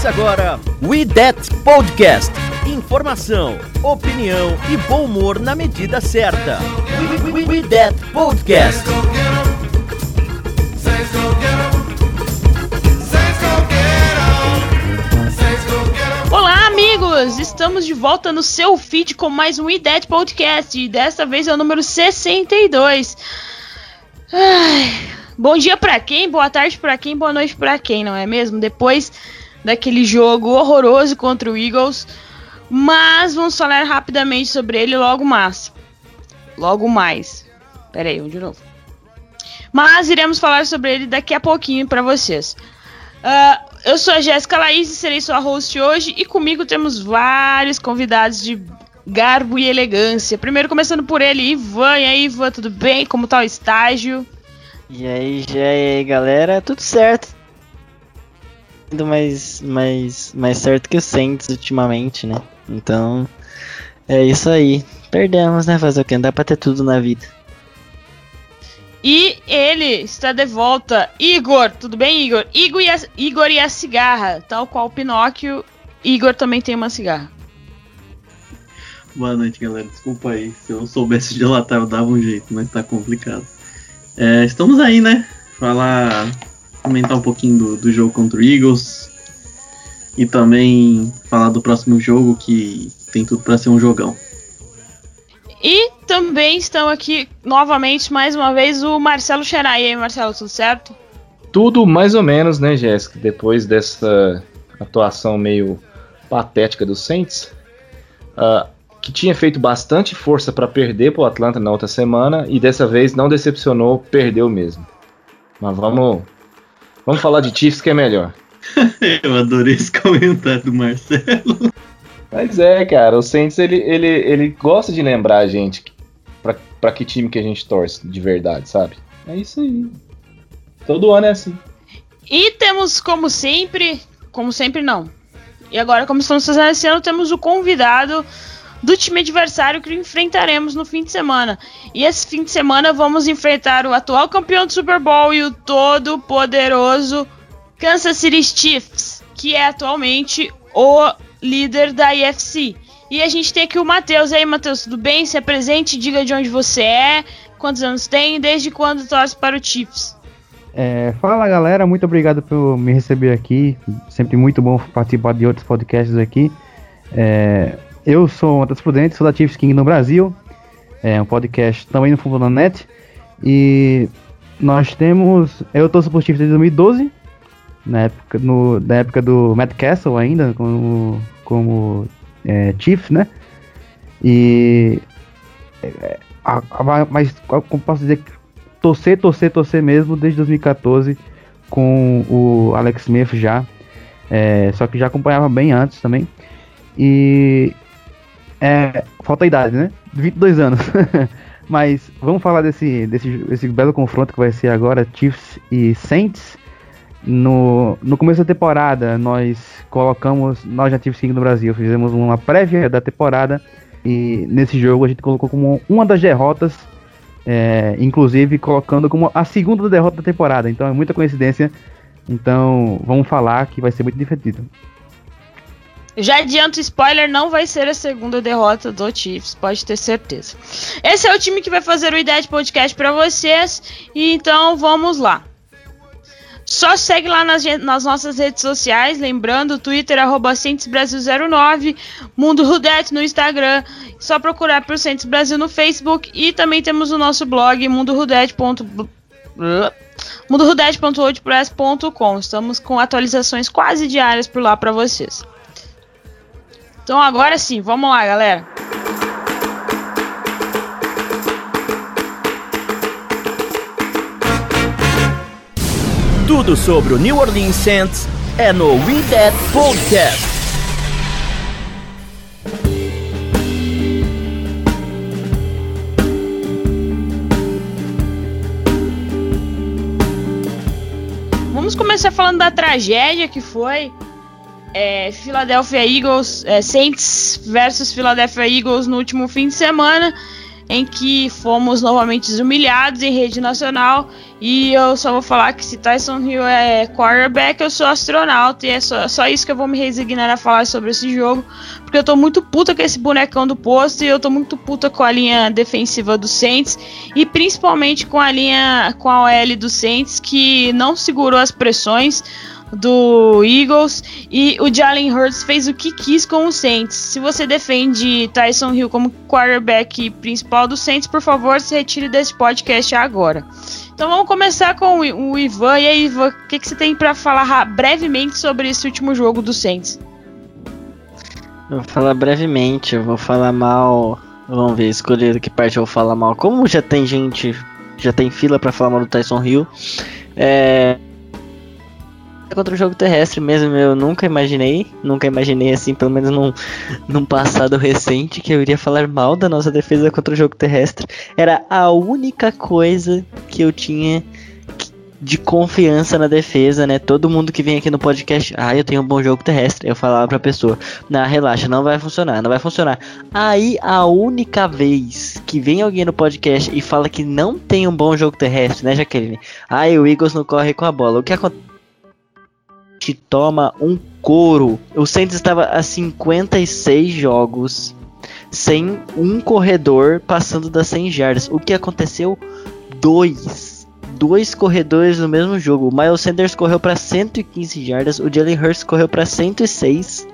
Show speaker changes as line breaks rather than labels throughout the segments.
Começa agora We That Podcast. Informação, opinião e bom humor na medida certa. We, we, we That Podcast.
Olá, amigos! Estamos de volta no seu feed com mais um IDET Podcast e desta vez é o número 62. Ai, bom dia pra quem, boa tarde pra quem, boa noite pra quem, não é mesmo? Depois daquele jogo horroroso contra o Eagles, mas vamos falar rapidamente sobre ele logo mais. Logo mais. Pera aí, vamos de novo. Mas iremos falar sobre ele daqui a pouquinho pra vocês. Ah, eu sou a Jéssica Laís e serei sua host hoje. E comigo temos vários convidados de garbo e elegância. Primeiro começando por ele, Ivan. E aí, Ivan, tudo bem? Como tá o estágio?
E aí, já e aí, galera, tudo certo. Indo mais, mais, mais certo que o Saints ultimamente, né? Então, é isso aí. Perdemos, né? Fazer o que? Não dá pra ter tudo na vida.
E ele está de volta. Igor, tudo bem, Igor? Igor e a, Igor e a cigarra. Tal qual o Pinóquio, Igor também tem uma cigarra.
Boa noite, galera. Desculpa aí. Se eu soubesse delatar, eu dava um jeito, mas tá complicado. É, estamos aí, né? Falar. Comentar um pouquinho do, do jogo contra o Eagles. E também falar do próximo jogo que tem tudo pra ser um jogão.
E também estão aqui novamente, mais uma vez, o Marcelo Xerai. E aí, Marcelo, tudo certo?
Tudo mais ou menos, né, Jéssica? Depois dessa atuação meio patética do Saints, ah, que tinha feito bastante força para perder para o Atlanta na outra semana e dessa vez não decepcionou, perdeu mesmo. Mas vamos, vamos falar de Chiefs que é melhor.
Eu adorei esse comentário do Marcelo.
Mas é, cara, o Saints ele, ele, ele gosta de lembrar a gente pra, pra que time que a gente torce de verdade, sabe? É isso aí. Todo ano é assim.
E temos, como sempre, como sempre não. E agora, como estamos fazendo esse ano, temos o convidado do time adversário que enfrentaremos no fim de semana. E esse fim de semana vamos enfrentar o atual campeão do Super Bowl e o todo poderoso Kansas City Chiefs, que é atualmente o líder da IFC. E a gente tem aqui o Matheus. E aí, Matheus, tudo bem? Se apresente, diga de onde você é, quantos anos tem desde quando torce para o Chiefs.
É, fala galera, muito obrigado por me receber aqui. Sempre muito bom participar de outros podcasts aqui. É, eu sou o Matheus Prudente, sou da Chiefs King no Brasil. É um podcast também no Fundo da Net. E nós temos. Eu torço por Chiefs desde 2012. Na época, no, na época do Matt Castle ainda, como, como é, Chiefs, né? E. é, a- a- mas como posso dizer torcer, torcer, torcer mesmo desde 2014 com o Alex Smith já. É, só que já acompanhava bem antes também. E. É, falta a idade, né? 22 anos. Mas vamos falar desse, desse, belo confronto que vai ser agora, Chiefs e Saints. No, no começo da temporada, nós colocamos, nós já Chiefs King no Brasil, fizemos uma prévia da temporada. E nesse jogo a gente colocou como uma das derrotas é, inclusive colocando como a segunda derrota da temporada. Então é muita coincidência. Então vamos falar que vai ser muito divertido.
Já adianto, spoiler, não vai ser a segunda derrota do Chiefs, pode ter certeza. Esse é o time que vai fazer o Ideia de Podcast pra vocês, então vamos lá. Só segue lá nas, nas nossas redes sociais, lembrando, Twitter, arroba Brasil09, Mundo Rudete no Instagram, só procurar por Cientes Brasil no Facebook, e também temos o nosso blog, mundorudete.com mundorudete.wordpress.com. Estamos com atualizações quase diárias por lá pra vocês. Então agora sim, vamos lá, galera.
Tudo sobre o New Orleans Saints é no We That Podcast.
Vamos começar falando da tragédia que foi é, Philadelphia Eagles, é, Saints versus Philadelphia Eagles no último fim de semana, em que fomos novamente humilhados em rede nacional. E eu só vou falar que se Tyson Hill é quarterback, eu sou astronauta. E é só, só isso que eu vou me resignar a falar sobre esse jogo. Porque eu tô muito puta com esse bonecão do posto. E eu tô muito puta com a linha defensiva do Saints. E principalmente com a linha, com a OL do Saints, que não segurou as pressões do Eagles e o Jalen Hurts fez o que quis com o Saints. Se você defende Tyson Hill como quarterback principal do Saints, por favor, se retire desse podcast agora. Então vamos começar com o Ivan. E aí, Ivan, o que, que você tem para falar brevemente sobre esse último jogo do Saints?
Eu vou falar brevemente, eu vou falar mal. Vamos ver, escolher que parte eu vou falar mal. Como já tem gente, já tem fila para falar mal do Tyson Hill, é, contra o jogo terrestre mesmo. Eu nunca imaginei, nunca imaginei assim, pelo menos num, num passado recente, que eu iria falar mal da nossa defesa contra o jogo terrestre. Era a única coisa que eu tinha de confiança na defesa, né? Todo mundo que vem aqui no podcast, ah, eu tenho um bom jogo terrestre. Eu falava pra pessoa, não, relaxa, não vai funcionar, não vai funcionar. Aí a única vez que vem alguém no podcast e fala que não tem um bom jogo terrestre, né, Jaqueline? Ah, o Eagles não corre com a bola. O que acontece? Toma um couro. O Saints estava a 56 jogos sem um corredor passando das 100 jardas. O que aconteceu? Dois. Dois corredores no mesmo jogo. O Miles Sanders correu para 115 jardas, o Jalen Hurts correu para 106.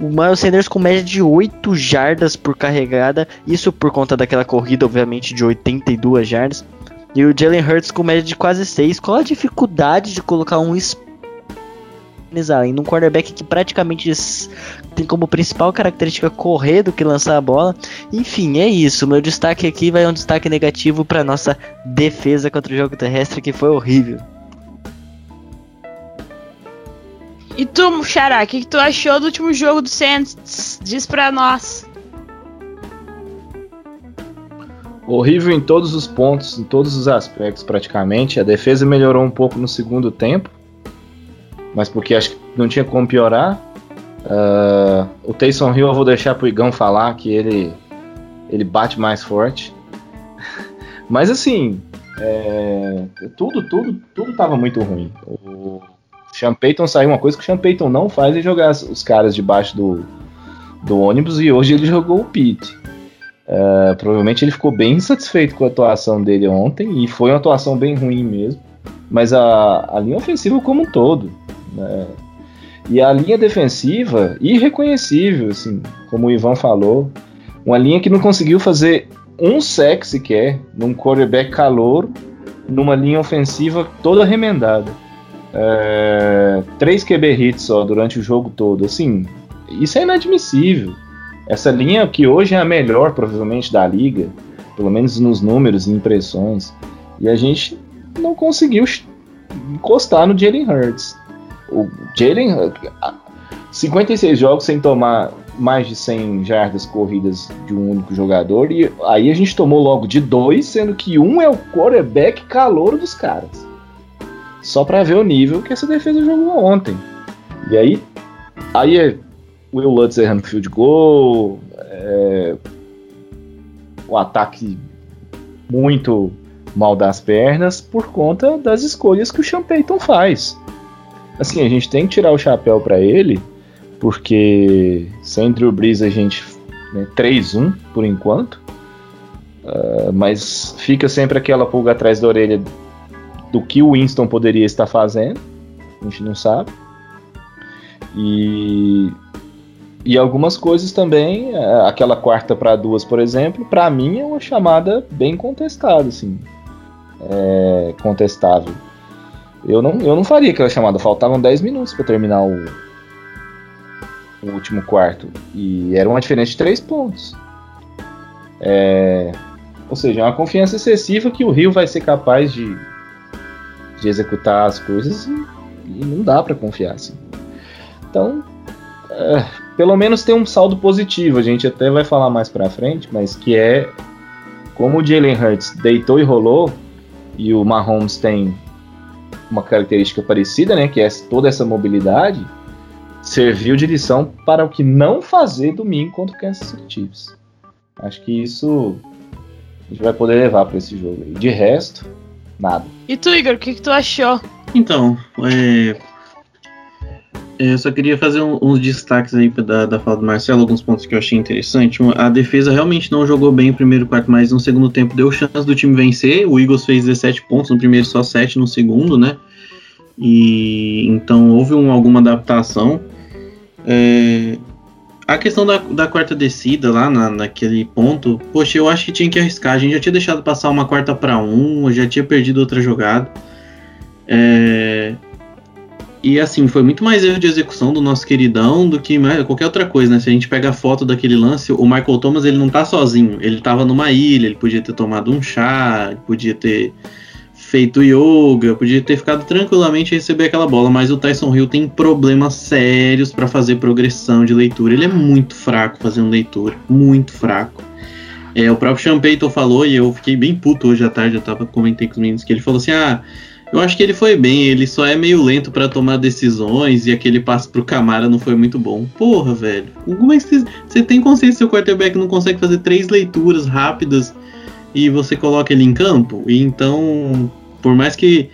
O Miles Sanders com média de 8 jardas por carregada, isso por conta daquela corrida, obviamente, de 82 jardas. E o Jalen Hurts com média de quase 6. Qual a dificuldade de colocar um em num quarterback que praticamente tem como principal característica correr do que lançar a bola. Enfim, é isso. Meu destaque aqui vai um destaque negativo para nossa defesa contra o jogo terrestre que foi horrível.
E tu, Xará, o que, que, tu achou do último jogo do Saints? Diz pra nós.
Horrível em todos os pontos, em todos os aspectos praticamente. A defesa melhorou um pouco no segundo tempo mas porque acho que não tinha como piorar. Uh, o Taysom Hill eu vou deixar pro Igão falar que ele, ele bate mais forte. mas assim, é, tudo, tudo, tudo tava muito ruim. O Sean Payton saiu uma coisa que o Sean Payton não faz é jogar os caras debaixo do, do ônibus e hoje ele jogou o Pete. Uh, provavelmente ele ficou bem insatisfeito com a atuação dele ontem e foi uma atuação bem ruim mesmo. Mas a, a linha ofensiva como um todo, né? E a linha defensiva, irreconhecível, assim, como o Ivan falou, uma linha que não conseguiu fazer um sec sequer num quarterback calor, numa linha ofensiva toda remendada. É, três QB hits só durante o jogo todo, assim, isso é inadmissível. Essa linha que hoje é a melhor, provavelmente, da liga, pelo menos nos números e impressões, e a gente não conseguiu encostar no Jalen Hurts. O Jalen, 56 jogos sem tomar mais de 100 jardas corridas de um único jogador, e aí a gente tomou logo de dois, sendo que um é o quarterback calor dos caras. Só para ver o nível que essa defesa jogou ontem. E aí, aí é Will Lutz errando field goal, é, o ataque muito mal das pernas por conta das escolhas que o Sean Payton faz assim, a gente tem que tirar o chapéu para ele, porque sem Drew Brees a gente né, 3-1 por enquanto, uh, mas fica sempre aquela pulga atrás da orelha do que o Winston poderia estar fazendo, a gente não sabe. E, e algumas coisas também, é, aquela quarta para duas, por exemplo, para mim é uma chamada bem contestada, assim, é, contestável. Eu não, eu não faria aquela chamada, faltavam 10 minutos para terminar o, o, último quarto. E era uma diferença de 3 pontos. É, ou seja, é uma confiança excessiva que o Rio vai ser capaz de, de executar as coisas e, e não dá para confiar assim. Então, é, pelo menos tem um saldo positivo. A gente até vai falar mais para frente, mas que é como o Jalen Hurts deitou e rolou e o Mahomes tem uma característica parecida, né, que é toda essa mobilidade, serviu de lição para o que não fazer domingo contra o Kansas City Chiefs. Acho que isso a gente vai poder levar para esse jogo. De resto, nada.
E tu, Igor, o que, que tu achou?
Então, é, eu só queria fazer um, uns destaques aí da, da fala do Marcelo, alguns pontos que eu achei interessante. A defesa realmente não jogou bem o primeiro quarto, mas no segundo tempo deu chance do time vencer. O Eagles fez 17 pontos no primeiro, só 7 no segundo, né? E então houve um, alguma adaptação. É, a questão da, da quarta descida lá na, naquele ponto, poxa, eu acho que tinha que arriscar. A gente já tinha deixado passar uma quarta para um, já tinha perdido outra jogada. É, e assim, foi muito mais erro de execução do nosso queridão do que qualquer outra coisa, né? Se a gente pega a foto daquele lance, o Michael Thomas ele não tá sozinho. Ele tava numa ilha, ele podia ter tomado um chá, podia ter feito yoga, podia ter ficado tranquilamente a receber aquela bola, mas o Tyson Hill tem problemas sérios para fazer progressão de leitura. Ele é muito fraco fazendo leitura, muito fraco. É, o próprio Sean Payton falou, e eu fiquei bem puto hoje à tarde, eu tava comentei com os meninos, que ele falou assim: ah eu acho que ele foi bem, ele só é meio lento para tomar decisões e aquele passo pro Camara não foi muito bom. Porra, velho. Como é que você tem consciência que seu quarterback não consegue fazer três leituras rápidas e você coloca ele em campo? E então, por mais que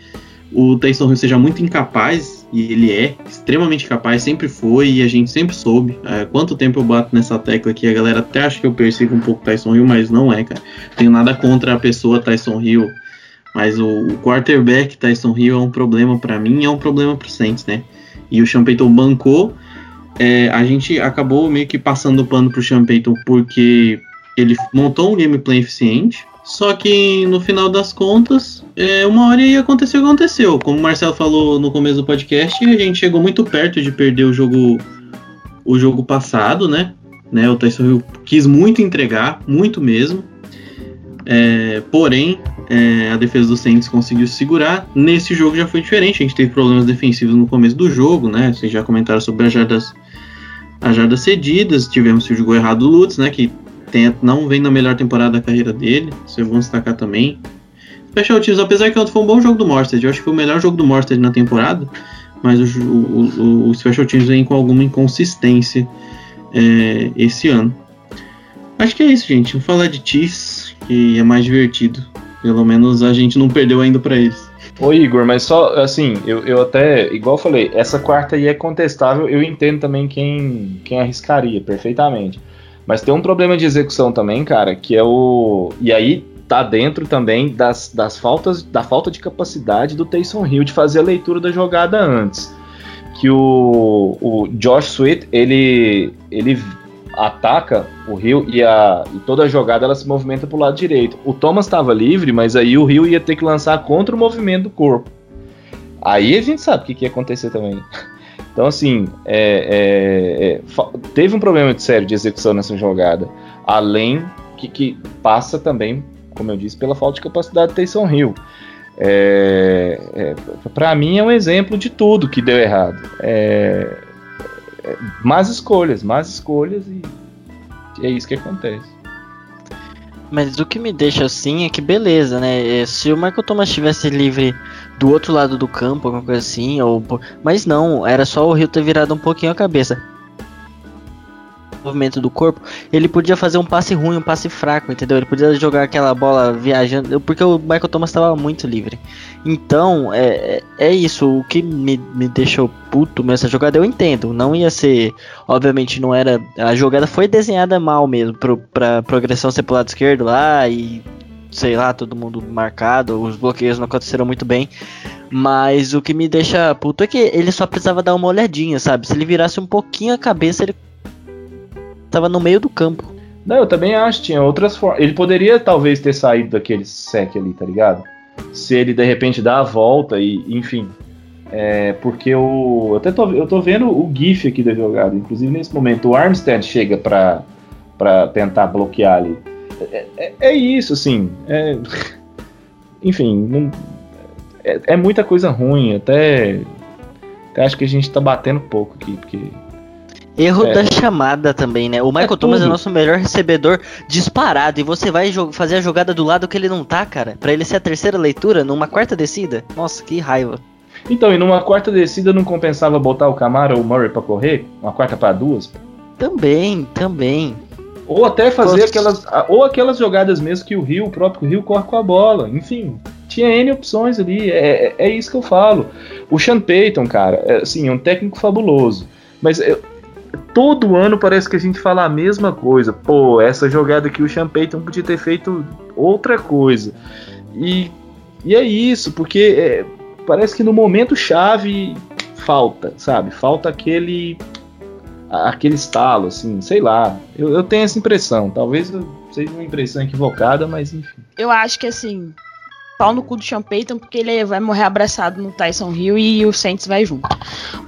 o Tyson Hill seja muito incapaz, e ele é extremamente capaz, sempre foi e a gente sempre soube. É, quanto tempo eu bato nessa tecla aqui, a galera até acha que eu persigo um pouco Tyson Hill, mas não é, cara. Tenho nada contra a pessoa Tyson Hill mas o, o quarterback Tyson Hill é um problema para mim, é um problema pro Saints, né? E o Sean Payton bancou. É, a gente acabou meio que passando o pano pro Sean Payton porque ele montou um gameplay eficiente. Só que no final das contas, é, uma hora ia acontecer o que aconteceu. Como o Marcelo falou no começo do podcast, a gente chegou muito perto de perder o jogo o jogo passado, né? né o Tyson Hill quis muito entregar, muito mesmo. É, porém, é, a defesa do Saints conseguiu segurar. Nesse jogo já foi diferente. A gente teve problemas defensivos no começo do jogo, né? Vocês já comentaram sobre as jardas, as jardas cedidas. Tivemos o jogo errado do Lutz, né? Que tem, não vem na melhor temporada da carreira dele. Isso é bom destacar também. Special Teams, apesar que ontem foi um bom jogo do Morstead. Eu acho que foi o melhor jogo do Morstead na temporada. Mas o, o, o, Special Teams vem com alguma inconsistência é, esse ano. Acho que é isso, gente. Vamos falar de Chiefs, que é mais divertido. Pelo menos a gente não perdeu ainda para eles.
Ô Igor, mas só assim, eu, eu até, igual eu falei, essa quarta aí é contestável, eu entendo também quem, quem arriscaria perfeitamente. Mas tem um problema de execução também, cara, que é o. E aí tá dentro também das, das faltas, da falta de capacidade do Taysom Hill de fazer a leitura da jogada antes. Que o, o Josh Sweet, ele, ele ataca o Rio e, a, e toda a jogada ela se movimenta para o lado direito. O Thomas estava livre, mas aí o Rio ia ter que lançar contra o movimento do corpo. Aí a gente sabe o que, que ia acontecer também. Então, assim, é, é, é, teve um problema de sério de execução nessa jogada. Além que, que, passa também, como eu disse, pela falta de capacidade de Taysom Hill. É, é para mim é um exemplo de tudo que deu errado. É, más escolhas, más escolhas e é isso que acontece.
Mas o que me deixa assim é que beleza, né? É, se o Michael Thomas estivesse livre do outro lado do campo, alguma coisa assim, ou mas não, era só o Rio ter virado um pouquinho a cabeça movimento do corpo, ele podia fazer um passe ruim, um passe fraco, entendeu? Ele podia jogar aquela bola viajando, porque o Michael Thomas estava muito livre. Então, é, é, é isso. O que me, me deixou puto nessa jogada, eu entendo. Não ia ser. Obviamente, não era. A jogada foi desenhada mal mesmo, pro, pra progressão ser pro lado esquerdo lá e. Sei lá, todo mundo marcado, os bloqueios não aconteceram muito bem. Mas o que me deixa puto é que ele só precisava dar uma olhadinha, sabe? Se ele virasse um pouquinho a cabeça, ele tava no meio do campo.
Não, eu também acho, tinha outras formas. Ele poderia talvez ter saído daquele sec ali, tá ligado? Se ele de repente dá a volta e, enfim. É, porque o. Eu até tô, eu tô vendo o GIF aqui da jogada. Inclusive nesse momento o Armstead chega pra, tentar bloquear ali. É, é, é isso, assim. É, enfim, não, é, é muita coisa ruim. Até, até acho que a gente tá batendo pouco aqui, porque
Erro
É.
da chamada também, né? O Michael
É
Thomas é
tudo.
nosso melhor recebedor disparado. E você vai fazer a jogada do lado que ele não tá, cara. Pra ele ser a terceira leitura numa quarta descida. Nossa, que raiva.
Então, e numa quarta descida não compensava botar o Camaro ou o Murray pra correr? Uma quarta pra duas?
Também, também.
Ou até fazer aquelas. Ou aquelas jogadas mesmo que o Rio, o próprio Rio, corre com a bola. Enfim, tinha N opções ali. É, é- é isso que eu falo. O Sean Payton, cara, é, assim, é um técnico fabuloso. Mas eu- todo ano parece que a gente fala a mesma coisa. Pô, essa jogada aqui o Sean Payton podia ter feito outra coisa. E, e é isso, porque é, parece que no momento chave falta, sabe? Falta aquele aquele estalo, assim, sei lá. Eu, eu tenho essa impressão. Talvez seja uma impressão equivocada, mas enfim.
Eu acho que assim, pau no cu do Sean Payton, porque ele vai morrer abraçado no Tyson Hill e o Saints vai junto.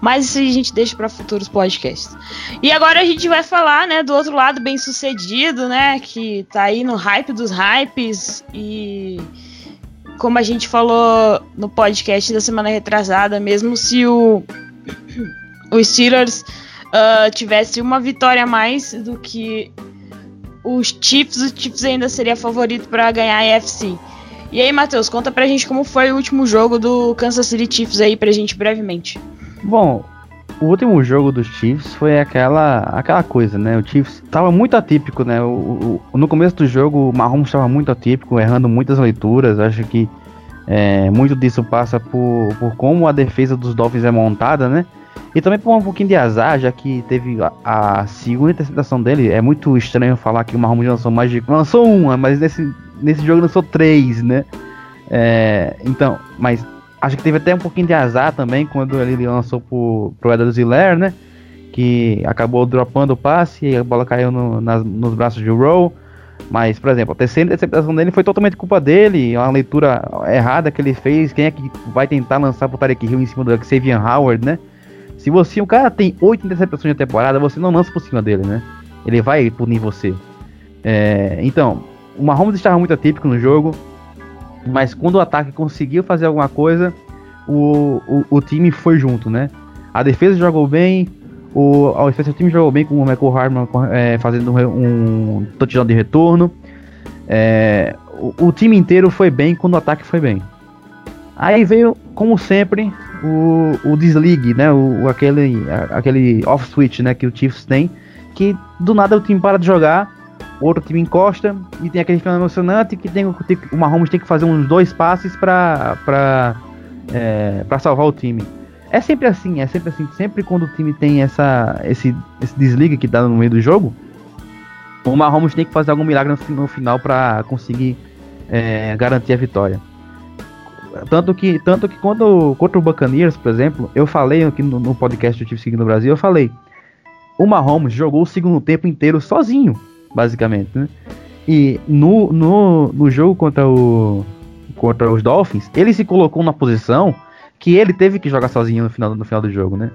Mas isso a gente deixa para futuros podcasts. E agora a gente vai falar, né, do outro lado bem sucedido, né, que tá aí no hype dos hypes e como a gente falou no podcast da semana retrasada, mesmo se o os Steelers ah, tivesse uma vitória a mais do que os Chiefs, os Chiefs ainda seria favorito para ganhar a AFC. E aí, Matheus, conta pra gente como foi o último jogo do Kansas City Chiefs aí pra gente brevemente.
Bom, o último jogo dos Chiefs foi aquela, aquela coisa, né? O Chiefs tava muito atípico, né? O, o- no começo do jogo, o Mahomes estava muito atípico, errando muitas leituras. Acho que é, muito disso passa por, por como a defesa dos Dolphins é montada, né? E também por um pouquinho de azar, já que teve a, a segunda interceptação dele. É muito estranho falar que o Mahomes lançou mais de. Lançou uma, mas nesse, nesse jogo lançou três, né? É, então, mas acho que teve até um pouquinho de azar também quando ele lançou pro, pro Edward Ziller, né? Que acabou dropando o passe e a bola caiu no- nos braços de Rowe. Mas, por exemplo, a terceira interceptação dele foi totalmente culpa dele, uma leitura errada que ele fez. Quem é que vai tentar lançar pro Tarek Hill em cima do Xavier Howard, né? Se você, o cara tem oito interceptações na temporada, você não lança por cima dele, né? Ele vai punir você. É, então, o Mahomes estava muito atípico no jogo, mas quando o ataque conseguiu fazer alguma coisa, o, o, o time foi junto, né? A defesa jogou bem, o, a do time jogou bem com o Michael Hartman é, fazendo um, um touchdown de retorno. É, o, o time inteiro foi bem quando o ataque foi bem. Aí veio, como sempre, o, o desligue, né? O, aquele, aquele off switch, né? Que o Chiefs tem, que do nada o time para de jogar, outro time encosta e tem aquele final emocionante que tem, tem- o Mahomes tem que fazer uns dois passes para para é, para salvar o time. É sempre assim, é sempre assim. Sempre quando o time tem essa, esse, esse desliga que dá no meio do jogo, o Mahomes tem que fazer algum milagre no, fi- no final para conseguir é, garantir a vitória. Tanto que, tanto que quando contra o Buccaneers, por exemplo, eu falei aqui no, no podcast do Chiefs Seguindo no Brasil, eu falei, o Mahomes jogou o segundo tempo inteiro sozinho, basicamente, né? E no, no, no jogo contra o contra os Dolphins, ele se colocou na posição que ele teve que jogar sozinho no final, no final do jogo, né?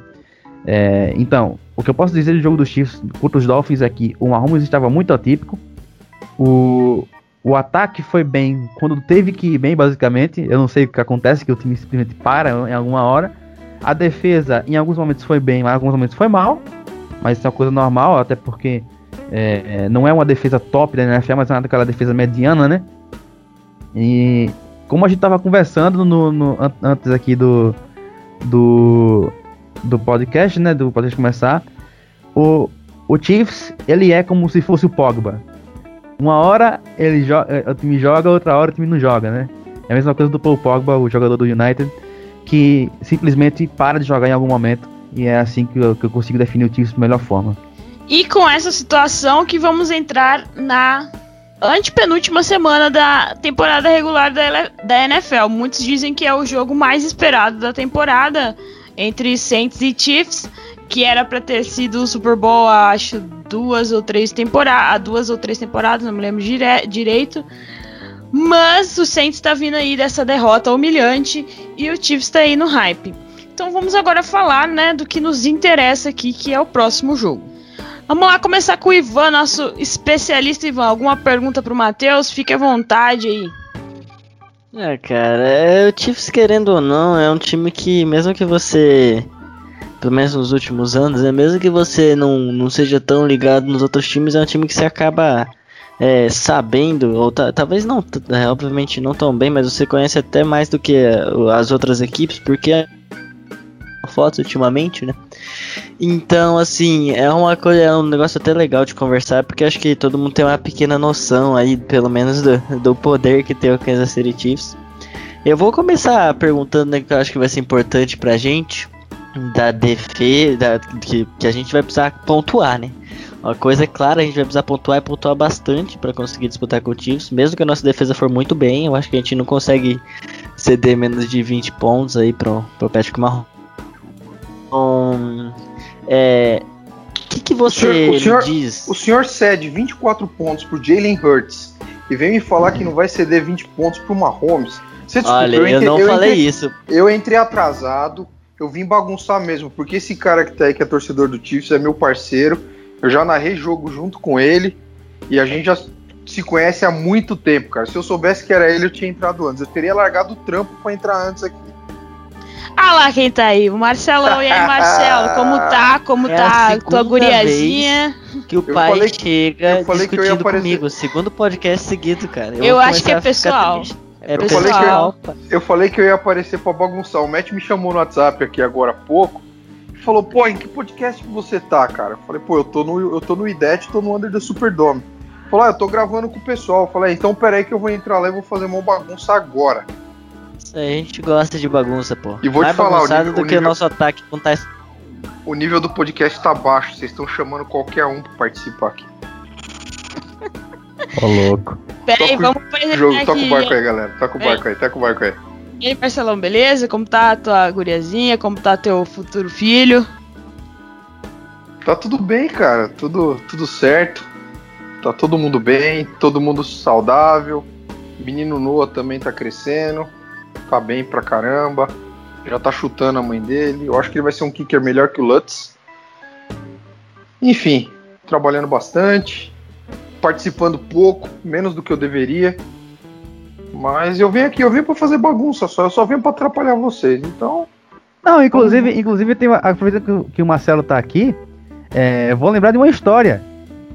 É, então, o que eu posso dizer do jogo dos Chiefs contra os Dolphins é que o Mahomes estava muito atípico, o, o ataque foi bem quando teve que ir bem, basicamente. Eu não sei o que acontece, que o time simplesmente para em alguma hora. A defesa, em alguns momentos foi bem, mas em alguns momentos foi mal. Mas isso é uma coisa normal, até porque é, é, não é uma defesa top da NFL, mas é uma daquela defesa mediana, né? E como a gente tava conversando no, no- an- antes aqui do, do do podcast, né, do podcast começar, o, o Chiefs, ele é como se fosse o Pogba. Uma hora ele joga, o time joga, outra hora o time não joga, né? É a mesma coisa do Paul Pogba, o jogador do United, que simplesmente para de jogar em algum momento e é assim que eu, que eu consigo definir o Chiefs da melhor forma.
E com essa situação que vamos entrar na antepenúltima semana da temporada regular da, NFL. Muitos dizem que é o jogo mais esperado da temporada entre Saints e Chiefs, que era para ter sido o Super Bowl, acho, duas ou três temporadas, duas ou três temporadas, não me lembro dire- direito. Mas o Saints tá vindo aí dessa derrota humilhante e o Chiefs tá aí no hype. Então vamos agora falar, né, do que nos interessa aqui, que é o próximo jogo. Vamos lá começar com o Ivan, nosso especialista Ivan. Alguma pergunta pro Matheus? Fique à vontade aí.
É, cara, é, o Chiefs querendo ou não, é um time que, mesmo que você, pelo menos nos últimos anos, é mesmo que você não, não seja tão ligado nos outros times, é um time que você acaba é, sabendo, ou talvez não, é, obviamente não tão bem, mas você conhece até mais do que as outras equipes, porque fotos ultimamente, né? Então, assim, é uma coisa, é um negócio até legal de conversar, porque acho que todo mundo tem uma pequena noção aí, pelo menos, do, do poder que tem o Kansas City Chiefs. Eu vou começar perguntando, né, que eu acho que vai ser importante pra gente, da defesa, que, que a gente vai precisar pontuar, né? Uma coisa é clara, a gente vai precisar pontuar e pontuar bastante para conseguir disputar com o Chiefs, mesmo que a nossa defesa for muito bem, eu acho que a gente não consegue ceder menos de 20 pontos aí pro, pro Patrick Mahomes. Então, é, o que, que você
o senhor, o senhor,
diz?
O senhor cede 24 pontos pro Jalen Hurts e vem me falar que não vai ceder 20 pontos pro Mahomes.
Você desculpa, Olha, eu, eu não eu falei
entrei,
isso.
Eu entrei atrasado, eu vim bagunçar mesmo, porque esse cara que tá aí, que é torcedor do Chiefs, é meu parceiro. Eu já narrei jogo junto com ele e a gente já se conhece há muito tempo, cara. Se eu soubesse que era ele, eu tinha entrado antes. Eu teria largado o trampo para entrar antes aqui.
Ah lá quem tá aí, o Marcelão. E aí, Marcelo, como tá? Como
É
tá tua guriazinha?
Que o
Eu
pai
falei
chega
eu falei que eu ia
discutindo
aparecer-
comigo, segundo podcast seguido, cara.
Eu
vou
acho que é pessoal.
É
Eu
falei que eu-
pessoal.
Eu falei que eu ia aparecer pra bagunçar. O Matt me chamou no WhatsApp aqui agora há pouco e falou: pô, em que podcast que você tá, cara? Eu falei: pô, eu tô no, eu tô no IDET, tô no Under the Superdome. Falou: ah, eu tô gravando com o pessoal. Eu falei: então peraí que eu vou entrar lá e vou fazer uma bagunça agora.
Isso aí, a gente gosta de bagunça, pô.
E vou te
Mais
falar, o nível-
do
o
que o
nível-
nosso ataque com tais.
O nível do podcast tá baixo, vocês estão chamando qualquer um pra participar aqui.
Ô, louco.
Pera aí,
Toca o
vamos apresentar
Jogo, toca o barco aí, galera. Toca o
Vem.
barco aí, toca o barco aí.
E aí, Marcelão, beleza? Como tá a tua guriazinha? Como tá teu futuro filho?
Tá tudo bem, cara. Tudo, tudo certo. Tá todo mundo bem, todo mundo saudável. Menino Noah também tá crescendo. Tá bem pra caramba. Já tá chutando a mãe dele. Eu acho que ele vai ser um kicker melhor que o Lutz. Enfim, trabalhando bastante. Participando pouco, menos do que eu deveria. Mas eu venho aqui, eu venho pra fazer bagunça só. Eu só venho pra atrapalhar vocês. Então,
Não, inclusive, inclusive tem uma, aproveitando que, o- Marcelo tá aqui, é, vou lembrar de uma história.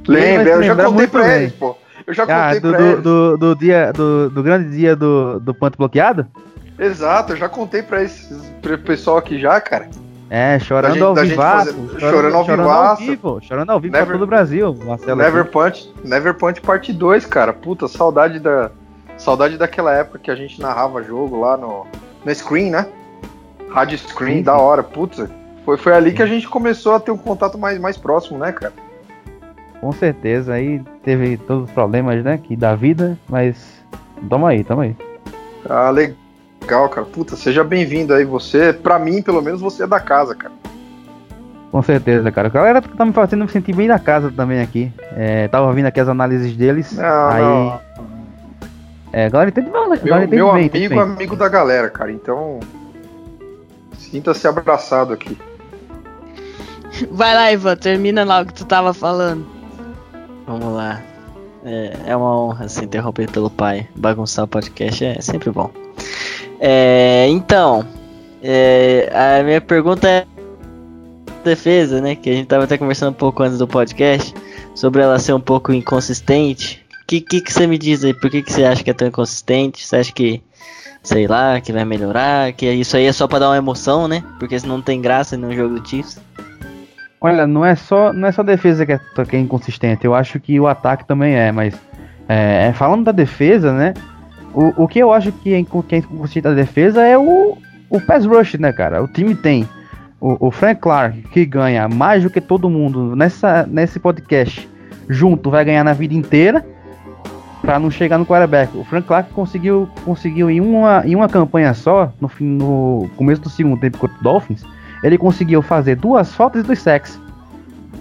Lembra, eu já contei
bem.
eles, pô. Eu já
Ah,
contei
do,
pra
do,
eles.
do, do dia, do, do grande dia do, do ponto bloqueado?
Exato, eu já contei pra esse pro pessoal aqui já, cara.
É, chorando
gente-
ao
da gente
vivaço.
fazer- chorando ao
vivo, chorando ao vivo
Never-
pra todo o Brasil, Marcelo.
Never. Punch, Never Punch parte 2, cara. Puta, saudade da saudade daquela época que a gente narrava jogo lá no no screen, né? Rádio screen,
Sim,
da
sim.
hora, puta. Foi, foi ali que a gente começou a ter um contato mais, mais próximo, né, cara?
Com certeza, aí teve todos os problemas, né, que da vida, mas tamo aí, tamo aí.
Ah, legal, cara. Puta, seja bem-vindo aí você. Pra mim, pelo menos, você é da casa, cara.
Com certeza, cara. A galera tá me fazendo me sentir bem na casa também aqui. É, tava vindo aqui as análises deles.
Não,
aí.
não.
É, a galera entende bem. a
Meu,
galera entende
meu
bem,
amigo,
bem.
amigo da galera, cara. Então, sinta-se abraçado aqui.
Vai lá, Ivan, termina lá o que tu tava falando.
Vamos lá. É, é uma honra ser interrompido pelo pai. Bagunçar o podcast é sempre bom. É, então, é, a minha pergunta é defesa, né? Que a gente tava até conversando um pouco antes do podcast sobre ela ser um pouco inconsistente. O que, que, que você me diz aí? Por que, que você acha que é tão inconsistente? Você acha que, sei lá, que vai melhorar? Que isso aí é só pra dar uma emoção, né? Porque senão não tem graça no jogo do Chiefs.
Olha, não é só não é só defesa que é, que é inconsistente. Eu acho que o ataque também é, mas é, falando da defesa, né? O, o que eu acho que é, é inconsistente da defesa é o, o pass rush, né, cara? O time tem o, o Frank Clark, que ganha mais do que todo mundo nessa, nesse podcast junto, vai ganhar na vida inteira pra não chegar no quarterback. O Frank Clark conseguiu, conseguiu em, uma, em uma campanha só, no, fim, no começo do segundo tempo contra o Dolphins, ele conseguiu fazer duas faltas e dois sacks.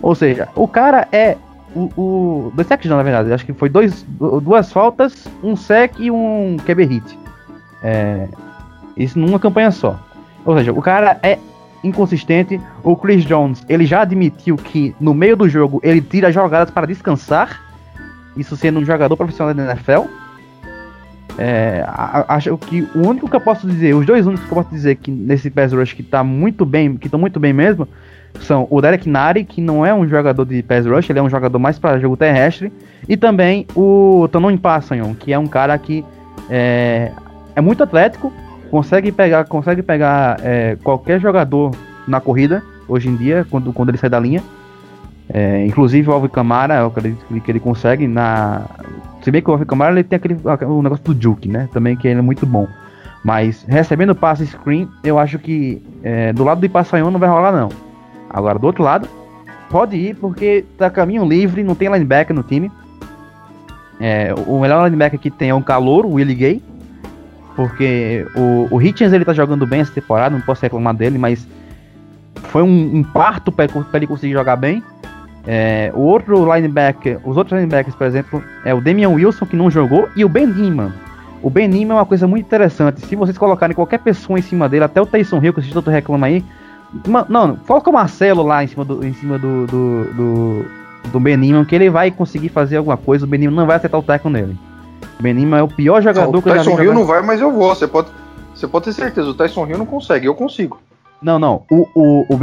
Ou seja, o cara é o, o dois sacks não, na verdade. Acho que foi dois, du- duas faltas, um sack e um QB hit. É, isso numa campanha só. Ou seja, o cara é inconsistente. O Chris Jones, ele já admitiu que no meio do jogo ele tira jogadas para descansar. Isso sendo um jogador profissional da NFL. É, acho que o único que eu posso dizer, os dois únicos que eu posso dizer que nesse pass rush que tá muito bem, que estão muito bem mesmo, são o Derek Nari, que não é um jogador de pass rush, ele é um jogador mais para jogo terrestre, e também o Tanon Passanyon, que é um cara que é, é muito atlético, consegue pegar, consegue pegar é, qualquer jogador na corrida hoje em dia, quando, quando ele sai da linha. É, inclusive o Alvin Camara, eu acredito que ele consegue na. Se bem que o Alvin Camara ele tem aquele o negócio do Juke, né? Também que ele é muito bom. Mas recebendo passe screen, eu acho que é, do lado do Passanhão não vai rolar não. Agora do outro lado, pode ir porque tá caminho livre, não tem linebacker no time. É, o melhor linebacker que tem é um calor, o Willie Gay. Porque o, o Hitchens ele tá jogando bem essa temporada, não posso reclamar dele, mas foi um, um parto para ele conseguir jogar bem. É, o outro linebacker, os outros linebackers, por exemplo, é o Damian Wilson, que não jogou, e o Ben Neiman. O Ben Neiman é uma coisa muito interessante. Se vocês colocarem qualquer pessoa em cima dele, até o Tyson Hill, que vocês tanto reclamam aí, não, coloca o Marcelo lá em cima do, em cima do, do, do, do que ele vai conseguir fazer alguma coisa. O Ben Neiman não vai acertar o teco nele. O é o pior jogador
não, que eu já vi. O Tyson Hill não vai, mas eu vou. Você pode, você pode ter certeza. O Tyson Hill não consegue, eu consigo.
Não, não. O, o, o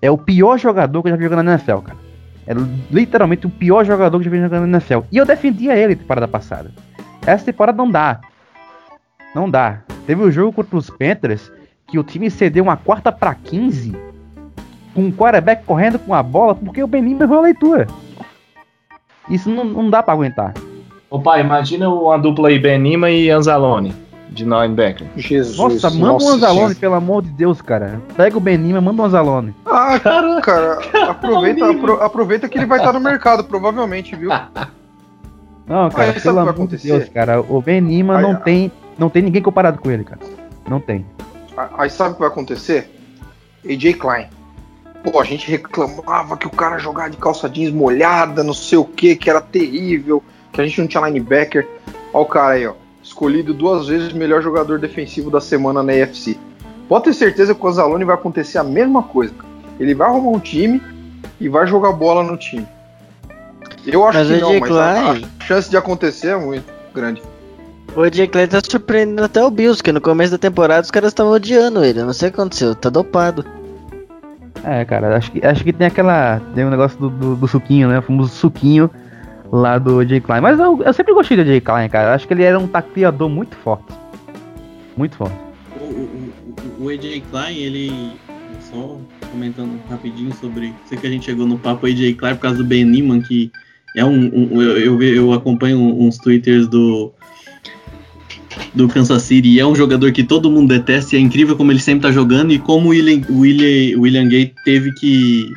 é o pior jogador que eu já vi jogando na NFL, cara. É literalmente o pior jogador que eu já vi jogando na NFL. E eu defendia ele temporada passada. Essa temporada não dá. Não dá. Teve o um jogo contra os Panthers que o time cedeu uma quarta para 15 com o quarterback correndo com a bola porque o Ben Neiman errou a leitura. Isso não, não dá para aguentar.
Ô pai, imagina uma dupla aí, Ben Neiman e Anzalone de linebacker.
Jesus. Nossa, manda nossa, um Anzalone, pelo amor de Deus, cara. Pega o Benima, manda um Anzalone.
Ah, cara, cara aproveita, apro aproveita que ele vai estar no mercado, provavelmente, viu?
Não, cara, Aí, pelo amor de Deus, cara. O Benima não tem, não tem ninguém comparado com ele, cara. Não tem.
Aí sabe o que vai acontecer? AJ Klein. Pô, a gente reclamava que o cara jogava de calça jeans molhada, não sei o que, que era terrível, que a gente não tinha linebacker. Olha o cara aí, ó escolhido duas vezes o melhor jogador defensivo da semana na EFC. Pode ter certeza que com o Zalone vai acontecer a mesma coisa. Ele vai arrumar um time e vai jogar bola no time. Eu acho mas que não, mas a, a, chance de acontecer é muito grande.
O AJ Klein tá surpreendendo até o Bills, que no começo da temporada os caras estavam odiando ele. Eu não sei o que aconteceu, tá dopado.
É, cara, acho que, acho que tem aquela. Tem um negócio do, do, do suquinho, né? O famoso suquinho lá do Jay Klein. Mas eu, eu sempre gostei do Jay Klein, cara. Acho que ele era um tacleador muito forte. Muito forte.
O, o, o, o AJ Klein, ele. Só comentando rapidinho sobre. Sei que a gente chegou no papo AJ Klein por causa do Ben Neiman, que é um. um eu, eu, eu, acompanho uns twitters do. Do Kansas City e é um jogador que todo mundo detesta e é incrível como ele sempre tá jogando e como o William, William, William Gay teve que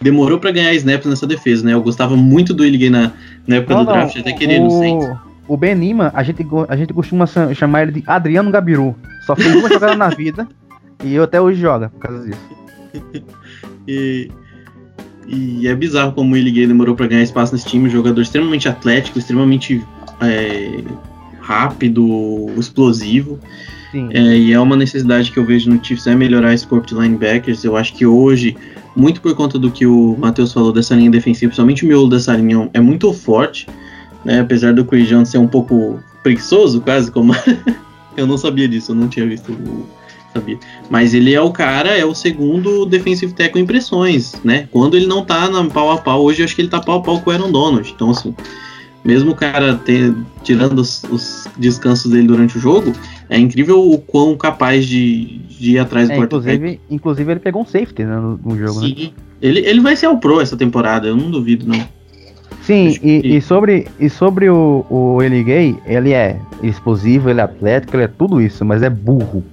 demorou para ganhar snaps nessa defesa, né? Eu gostava muito do Illigay na, na época não, do draft, não, até querer no Saints.
O Ben Nima, a gente, a gente costuma chamar ele de Adriano Gabiru. Só fez uma jogada na vida e eu até hoje joga por causa disso.
e, e é bizarro como o Illigay demorou para ganhar espaço nesse time. Um jogador extremamente atlético, extremamente é, rápido, explosivo. É, e é uma necessidade que eu vejo no Chiefs é melhorar esse corpo de linebackers. Eu acho que hoje muito por conta do que o Matheus falou dessa linha defensiva, principalmente o miolo dessa linha é muito forte, né? Apesar do Chris Jones ser um pouco preguiçoso, quase como. eu não sabia disso, eu não tinha visto. Sabia. Mas ele é o cara, é o segundo defensive tackle em pressões, né? Quando ele não tá na pau a pau, hoje eu acho que ele tá pau a pau com o Aaron Donald. Então, assim, mesmo o cara ter, tirando os, os descansos dele durante o jogo, é incrível o quão capaz de, de ir atrás do é,
inclusive, inclusive ele pegou um safety né, no, no, jogo,
Sim. Né? Ele, ele vai ser o pro essa temporada, eu não duvido, não.
Sim, e, que... e, sobre, e sobre o, o Eli Gay, ele é explosivo, ele é atlético, ele é tudo isso, mas é burro.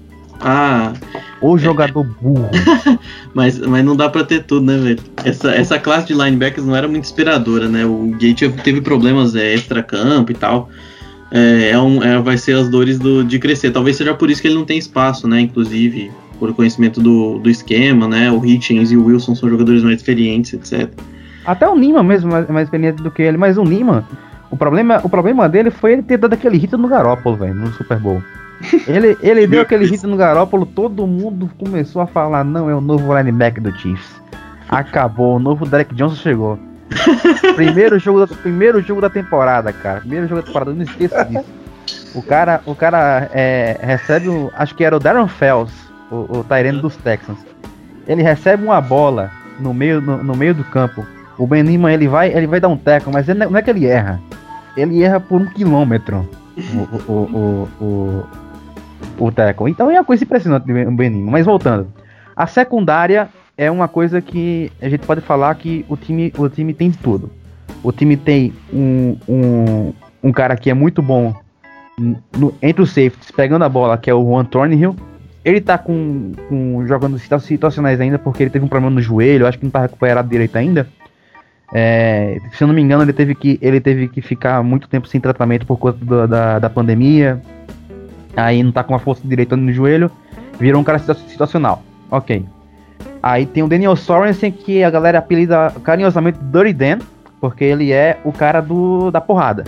Ah.
O jogador é... burro.
mas, mas não dá pra ter tudo, né, velho? Essa, essa classe de linebackers não era muito inspiradora, né? O Gate teve problemas é, extra-campo e tal é, é, um, é, vai ser as dores do, de crescer. Talvez seja por isso que ele não tem espaço, né? Inclusive, por conhecimento do, do esquema, né? O Hitchens e o Wilson são jogadores mais experientes, etc.
Até o Nima mesmo mais, mais experiente do que ele, mas o Nima, o problema, o problema dele foi ele ter dado aquele hit no Garópolo, velho, no Super Bowl. Ele, ele deu aquele hit no Garópolo, todo mundo começou a falar, não, é o novo linebacker do Chiefs. Acabou, o novo Derek Johnson chegou primeiro, jogo da, primeiro jogo da temporada, cara. Primeiro jogo da temporada, não esqueça disso. O cara, o cara é, recebe, o, acho que era o Darren Fells, o, o Tyrene dos Texans. Ele recebe uma bola no meio, no, no meio do campo. O Benima ele vai, ele vai dar um teco, mas ele, não é que ele erra. Ele erra por um quilômetro o, o, o, o, o teco. Então é uma coisa impressionante o Benima. Mas voltando, a secundária é uma coisa que a gente pode falar que o time, o time tem de tudo. O time tem um, um, um cara que é muito bom no, entre os safeties, pegando a bola, que é o Juan Thornhill. Ele tá com, com jogando situacionais ainda, porque ele teve um problema no joelho, acho que não tá recuperado direito ainda. É, se eu não me engano, ele teve, que, ele teve que ficar muito tempo sem tratamento por conta do, da, da pandemia. Aí não tá com a força direita no joelho. Virou um cara situacional. Ok. Aí tem o Daniel Sorensen, que a galera apelida carinhosamente Dirty Dan, porque ele é o cara do, da porrada.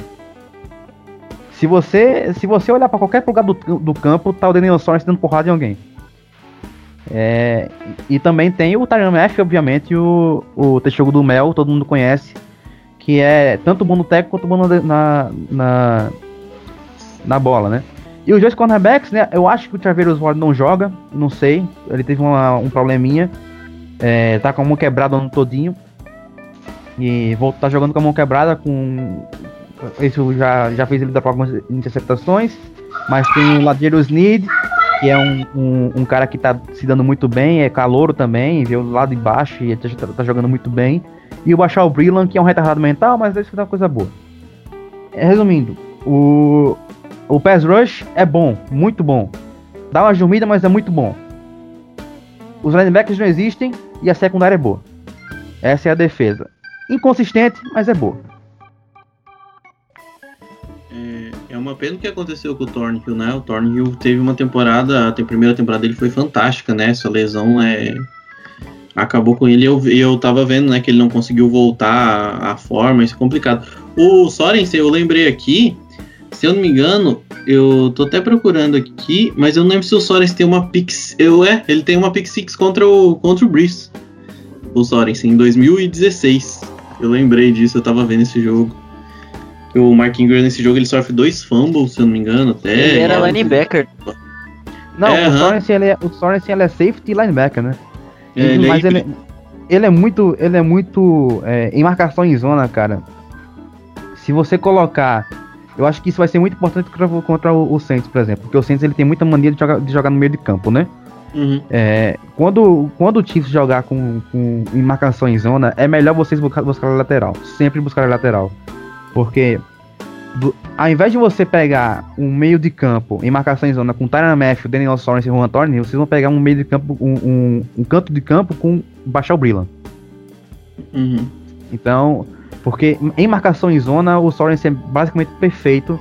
Se você, se você olhar para qualquer lugar do, do campo, tá o Daniel Sorensen dando porrada em alguém. É, e também tem o Tyron F, obviamente, o, o Texugo do Mel, todo mundo conhece, que é tanto bom no técnico quanto bom na, na, na bola, né? E os dois cornerbacks, né? Eu acho que o Traveiros Ward não joga, não sei. Ele teve uma, um probleminha. É, tá com a mão quebrada no todinho. E volta tá jogando com a mão quebrada com. Isso já, já fez ele dar algumas interceptações. Mas tem o Ladeiros Need, que é um, um, um, cara que tá se dando muito bem, é calouro também, veio do lado de baixo e tá, tá jogando muito bem. E o Bachal Brillan, que é um retardado mental, mas deve ser uma coisa boa. É, resumindo, o, o pass rush é bom, muito bom. Dá uma dormida, mas é muito bom. Os linebackers não existem e a secundária é boa. Essa é a defesa. Inconsistente, mas é boa.
É uma pena o que aconteceu com o Thornhill, né? O Thornhill teve uma temporada, a primeira temporada dele foi fantástica, né? Essa lesão é acabou com ele. Eu, eu tava vendo, né, que ele não conseguiu voltar à forma, isso é complicado. O Sorensen, eu lembrei aqui, se eu não me engano, eu tô até procurando aqui, mas eu não lembro se o Sorensen tem uma Pix. Eu, é, ele tem uma Pick Six contra o, contra o Breeze. O Sorensen, em 2016. Eu lembrei disso, eu tava vendo esse jogo. O Mark Ingram nesse jogo ele sofre dois fumbles, se eu não me engano, até.
Ele era linebacker.
Não, é, o, Sorensen, ele é, o Sorensen ele é safety linebacker, né? É, ele, mas é... ele, ele é muito. Ele é muito. É, em marcação em zona, cara. Se você colocar. Eu acho que isso vai ser muito importante contra, o, o Saints, por exemplo. Porque o Saints ele tem muita mania de jogar, de jogar no meio de campo, né? Uhum. É, quando, quando o Chiefs jogar com, com, em marcação em zona, é melhor vocês buscar, buscar a lateral. Sempre buscar a lateral. Porque do, ao invés de você pegar um meio de campo em marcação em zona com Tyron Matthew, Daniel Sorensen e Juan Thorne, vocês vão pegar um meio de campo, um, um, um canto de campo com baixar o Brillan. Uhum. Então, porque em marcação em zona, o Sorensen é basicamente perfeito.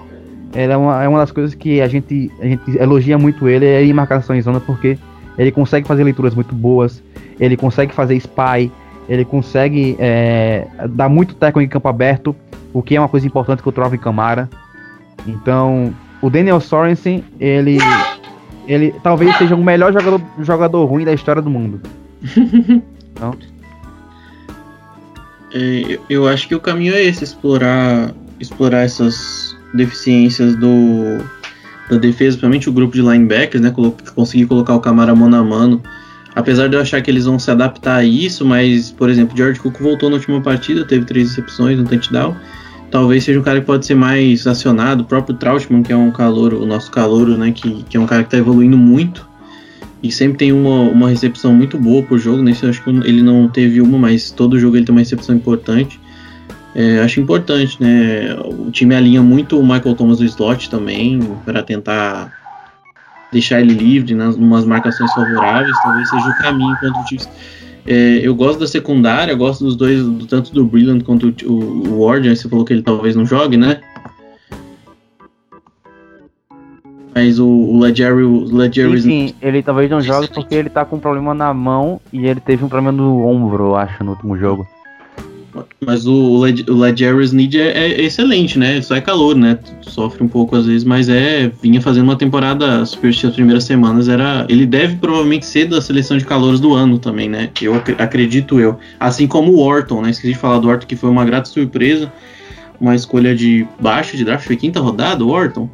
Ele é uma, é uma das coisas que a gente, a gente elogia muito ele, é em marcação em zona, porque ele consegue fazer leituras muito boas, ele consegue fazer spy, ele consegue é, dar muito técnico em campo aberto, o que é uma coisa importante que eu trovo em Camara. Então, o Daniel Sorensen, ele ele talvez seja o melhor jogador, jogador ruim da história do mundo.
então. É, eu acho que o caminho é esse, explorar explorar essas deficiências do da defesa, principalmente o grupo de linebackers, né, conseguir colocar o Camara mano a mano. Apesar de eu achar que eles vão se adaptar a isso, mas, por exemplo, George Cook voltou na última partida, teve três recepções, um touchdown talvez seja um cara que pode ser mais acionado. O próprio Trautmann, que é um calor, o nosso calor, né? Que, que é um cara que está evoluindo muito e sempre tem uma, uma recepção muito boa por jogo. Nesse acho que ele não teve uma, mas todo jogo ele tem uma recepção importante. É, acho importante, né? O time alinha muito o Michael Thomas do slot também para tentar deixar ele livre nas umas marcações favoráveis. Talvez seja o caminho contra o Chiefs. É, eu gosto da secundária, gosto dos dois, do, tanto do Brilliant quanto o, o Ward. Você falou que ele talvez não jogue, né? Mas o, o Ledgerry.
Ledgerry... Sim, sim, ele talvez não jogue porque ele tá com um problema na mão e ele teve um problema no ombro, eu acho, no último jogo.
Mas o, o Ledger's Need é, é, excelente, né? Só é calor, né? Sofre um pouco às vezes, mas é. Vinha fazendo uma temporada super as primeiras semanas. era Ele deve provavelmente ser da seleção de calouros do ano também, né? Eu ac acredito eu. Assim como o Orton, né? Esqueci de falar do Orton, que foi uma grata surpresa. Uma escolha de baixo de draft. Foi quinta rodada, o Orton?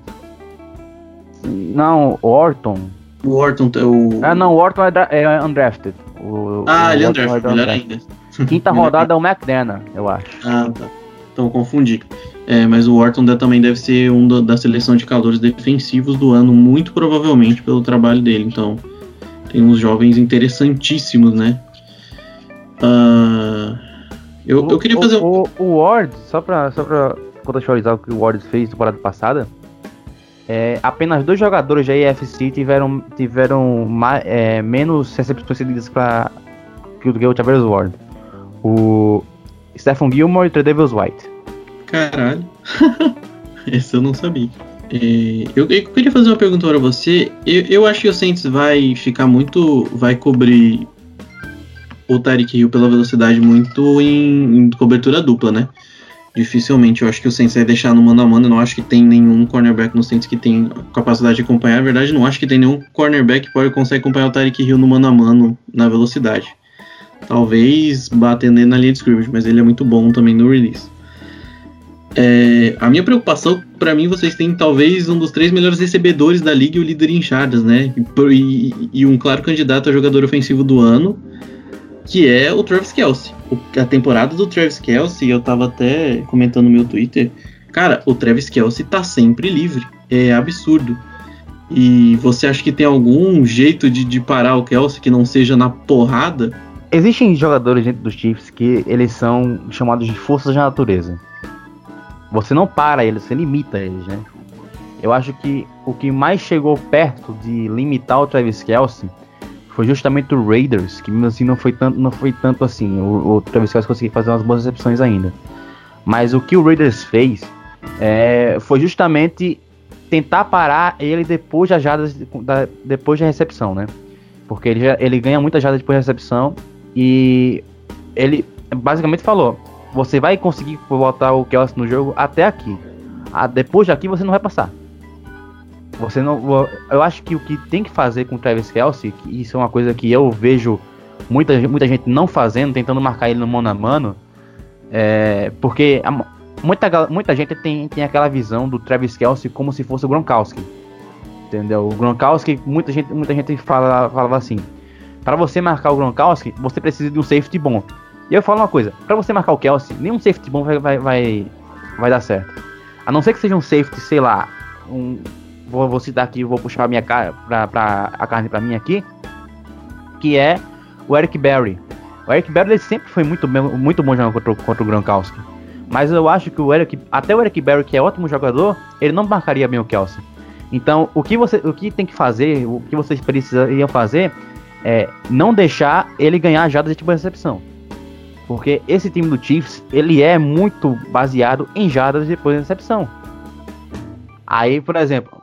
Não, Orton.
O Orton, o...
Ah, não, o Orton é, é undrafted. O,
ah,
o
ele é undrafted, melhor ainda.
Quinta rodada é o McDonough, eu acho.
Ah, tá. Então confundi. É, mas o Orton também deve ser um da, da seleção de calores defensivos do ano, muito provavelmente pelo trabalho dele. Então, tem uns jovens interessantíssimos, né? Uh, eu,
o,
eu queria fazer
o, o, o Ward, só pra, só pra contextualizar o que o Ward fez temporada passada, é, apenas dois jogadores da EFC tiveram, tiveram mais, é, menos recepções cedidas para que o Gale Tavares Ward. O Stephen Gilmore e o Tredavious White.
Caralho. Esse eu não sabia. É, eu, eu, queria fazer uma pergunta para você. Eu, eu, acho que o Saints vai ficar muito. Vai cobrir o Tyreek Hill pela velocidade muito em, em, cobertura dupla, né? Dificilmente eu acho que o Saints vai deixar no mano a mano. Eu não acho que tem nenhum cornerback no Saints que tem capacidade de acompanhar. Na verdade, não acho que tem nenhum cornerback que pode acompanhar o Tyreek Hill no mano a mano na velocidade. Talvez batendo na linha de scrimmage, mas ele é muito bom também no release. É, a minha preocupação, para mim, vocês têm talvez um dos três melhores recebedores da liga e o líder em jardas, né? E, e, e, um claro candidato a jogador ofensivo do ano, que é o Travis Kelsey. O, a temporada do Travis Kelsey, eu tava até comentando no meu Twitter, cara, o Travis Kelsey tá sempre livre. É absurdo. E você acha que tem algum jeito de, de parar o Kelsey que não seja na porrada?
Existem jogadores dentro dos Chiefs que eles são chamados de forças da natureza você não para eles, você limita eles, né? Eu acho que o que mais chegou perto de limitar o Travis Kelsey foi justamente o Raiders, que mesmo assim não foi tanto, não foi tanto assim. O, o Travis Kelsey conseguiu fazer umas boas recepções ainda. Mas o que o Raiders fez é, foi justamente tentar parar ele depois da jada, da, depois da recepção, né? Porque ele, já, ele ganha muita jada depois da recepção e ele basicamente falou: você vai conseguir botar o Kelsey no jogo até aqui. Ah, depois daqui você não vai passar. Você não. Eu acho que o que tem que fazer com o Travis Kelsey, que isso é uma coisa que eu vejo muita, muita gente não fazendo, tentando marcar ele no mano a mano, é, porque a, muita, muita gente tem, tem aquela visão do Travis Kelsey como se fosse o Gronkowski. Entendeu? O Gronkowski, muita gente, muita gente fala, falava assim: para você marcar o Gronkowski, você precisa de um safety bom. E eu falo uma coisa, para você marcar o Kelsey, nenhum safety bom vai, vai, vai, vai dar certo. A não ser que seja um safety, sei lá, um, vou, vou citar aqui, vou puxar a minha cara pra, pra, a carne para mim aqui, que é o Eric Berry. O Eric Berry sempre foi muito, muito bom jogando contra, contra o Gronkowski. Mas eu acho que o Eric, até o Eric Berry, que é ótimo jogador, ele não marcaria bem o Kelsey. Então, o que, você, o que tem que fazer, o que vocês precisariam fazer, é não deixar ele ganhar já de tipo recepção. Porque esse time do Chiefs, ele é muito baseado em jardas depois da recepção. Aí, por exemplo,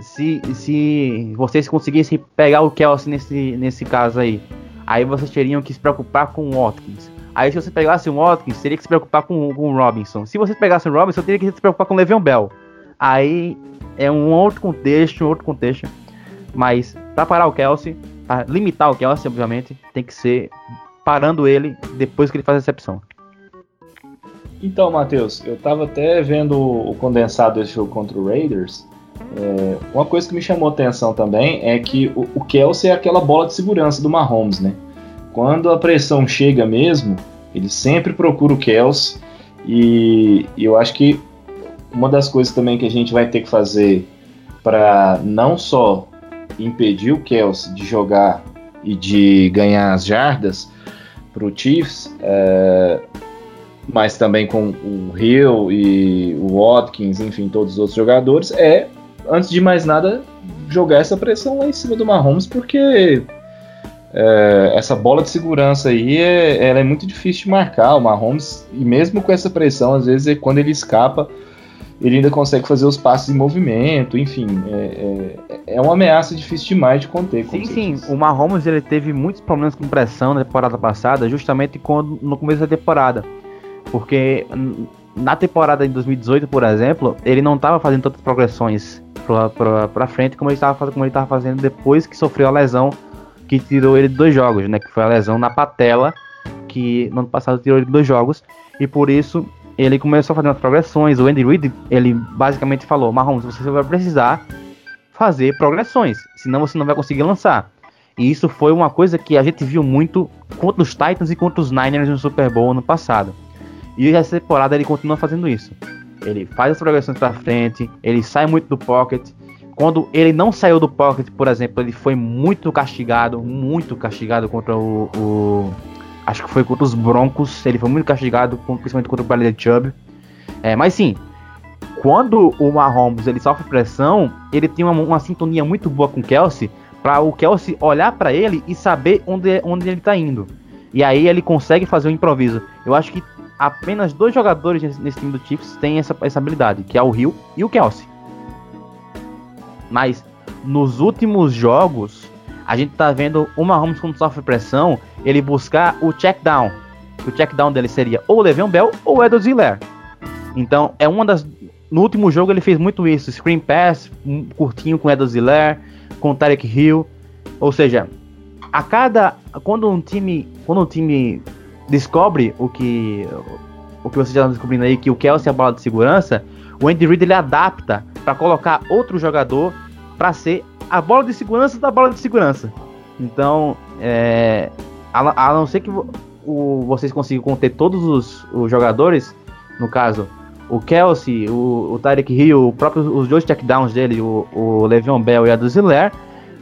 se, se vocês conseguissem pegar o Kelsey nesse, nesse caso aí, aí vocês teriam que se preocupar com o Watkins. Aí se você pegasse o Watkins, teria que se preocupar com, com o Robinson. Se você pegasse o Robinson, teria que se preocupar com o Le'Veon Bell. Aí é um outro contexto, um outro contexto. Mas para parar o Kelsey, para limitar o Kelsey, obviamente, tem que ser parando ele depois que ele faz a recepção.
Então, Matheus, eu tava até vendo o condensado desse jogo contra o Raiders. É, uma coisa que me chamou a atenção também é que o, o Kelsey é aquela bola de segurança do Mahomes, né? Quando a pressão chega mesmo, ele sempre procura o Kelsey. E, e eu acho que uma das coisas também que a gente vai ter que fazer para não só impedir o Kelsey de jogar e de ganhar as jardas, para o Chiefs, é, mas também com o Hill e o Watkins, enfim, todos os outros jogadores, é, antes de mais nada, jogar essa pressão lá em cima do Mahomes, porque é, essa bola de segurança aí é, ela é muito difícil de marcar. O Mahomes, e mesmo com essa pressão, às vezes, quando ele escapa, ele ainda consegue fazer os passos em movimento, enfim, é, é, é uma ameaça difícil demais de conter.
Sim, sim, o Mahomes ele teve muitos problemas com pressão na temporada passada, justamente quando, no começo da temporada, porque na temporada de 2018, por exemplo, ele não estava fazendo tantas progressões para frente como ele estava fazendo depois que sofreu a lesão que tirou ele de dois jogos, né, que foi a lesão na patela que no ano passado tirou ele de dois jogos e por isso ele começou a fazer umas progressões. O Andy Reid, ele basicamente falou: Mahomes, você vai precisar fazer progressões, senão você não vai conseguir lançar. E isso foi uma coisa que a gente viu muito contra os Titans e contra os Niners no Super Bowl ano passado. E essa temporada ele continua fazendo isso. Ele faz as progressões para frente, ele sai muito do pocket. Quando ele não saiu do pocket, por exemplo, ele foi muito castigado, muito castigado contra o, o acho que foi contra os Broncos. Ele foi muito castigado, principalmente contra o Bradley Chubb. É, mas sim, quando o Mahomes ele sofre pressão, ele tem uma, uma sintonia muito boa com o Kelsey para o Kelsey olhar para ele e saber onde, onde ele tá indo. E aí ele consegue fazer um improviso. Eu acho que apenas dois jogadores nesse, time do Chiefs têm essa, essa habilidade, que é o Hill e o Kelsey. Mas nos últimos jogos, a gente tá vendo o Mahomes quando sofre pressão, ele buscar o check down. O check down dele seria ou o Le'Veon Bell ou o Edward Ziller. Então, é uma das no último jogo ele fez muito isso, screen pass, um curtinho com Edward Ziller, com Tarek Hill. Ou seja, a cada quando um time, quando um time descobre o que o que vocês já estão descobrindo aí que o Kelsey é a bola de segurança, o Andy Reid ele adapta para colocar outro jogador para ser a bola de segurança da bola de segurança. Então, é, a, a, não ser que o, vocês consigam conter todos os, os, jogadores, no caso, o Kelsey, o, o Tarek Hill, o próprio, os dois checkdowns dele, o, o Le'Veon Bell e a do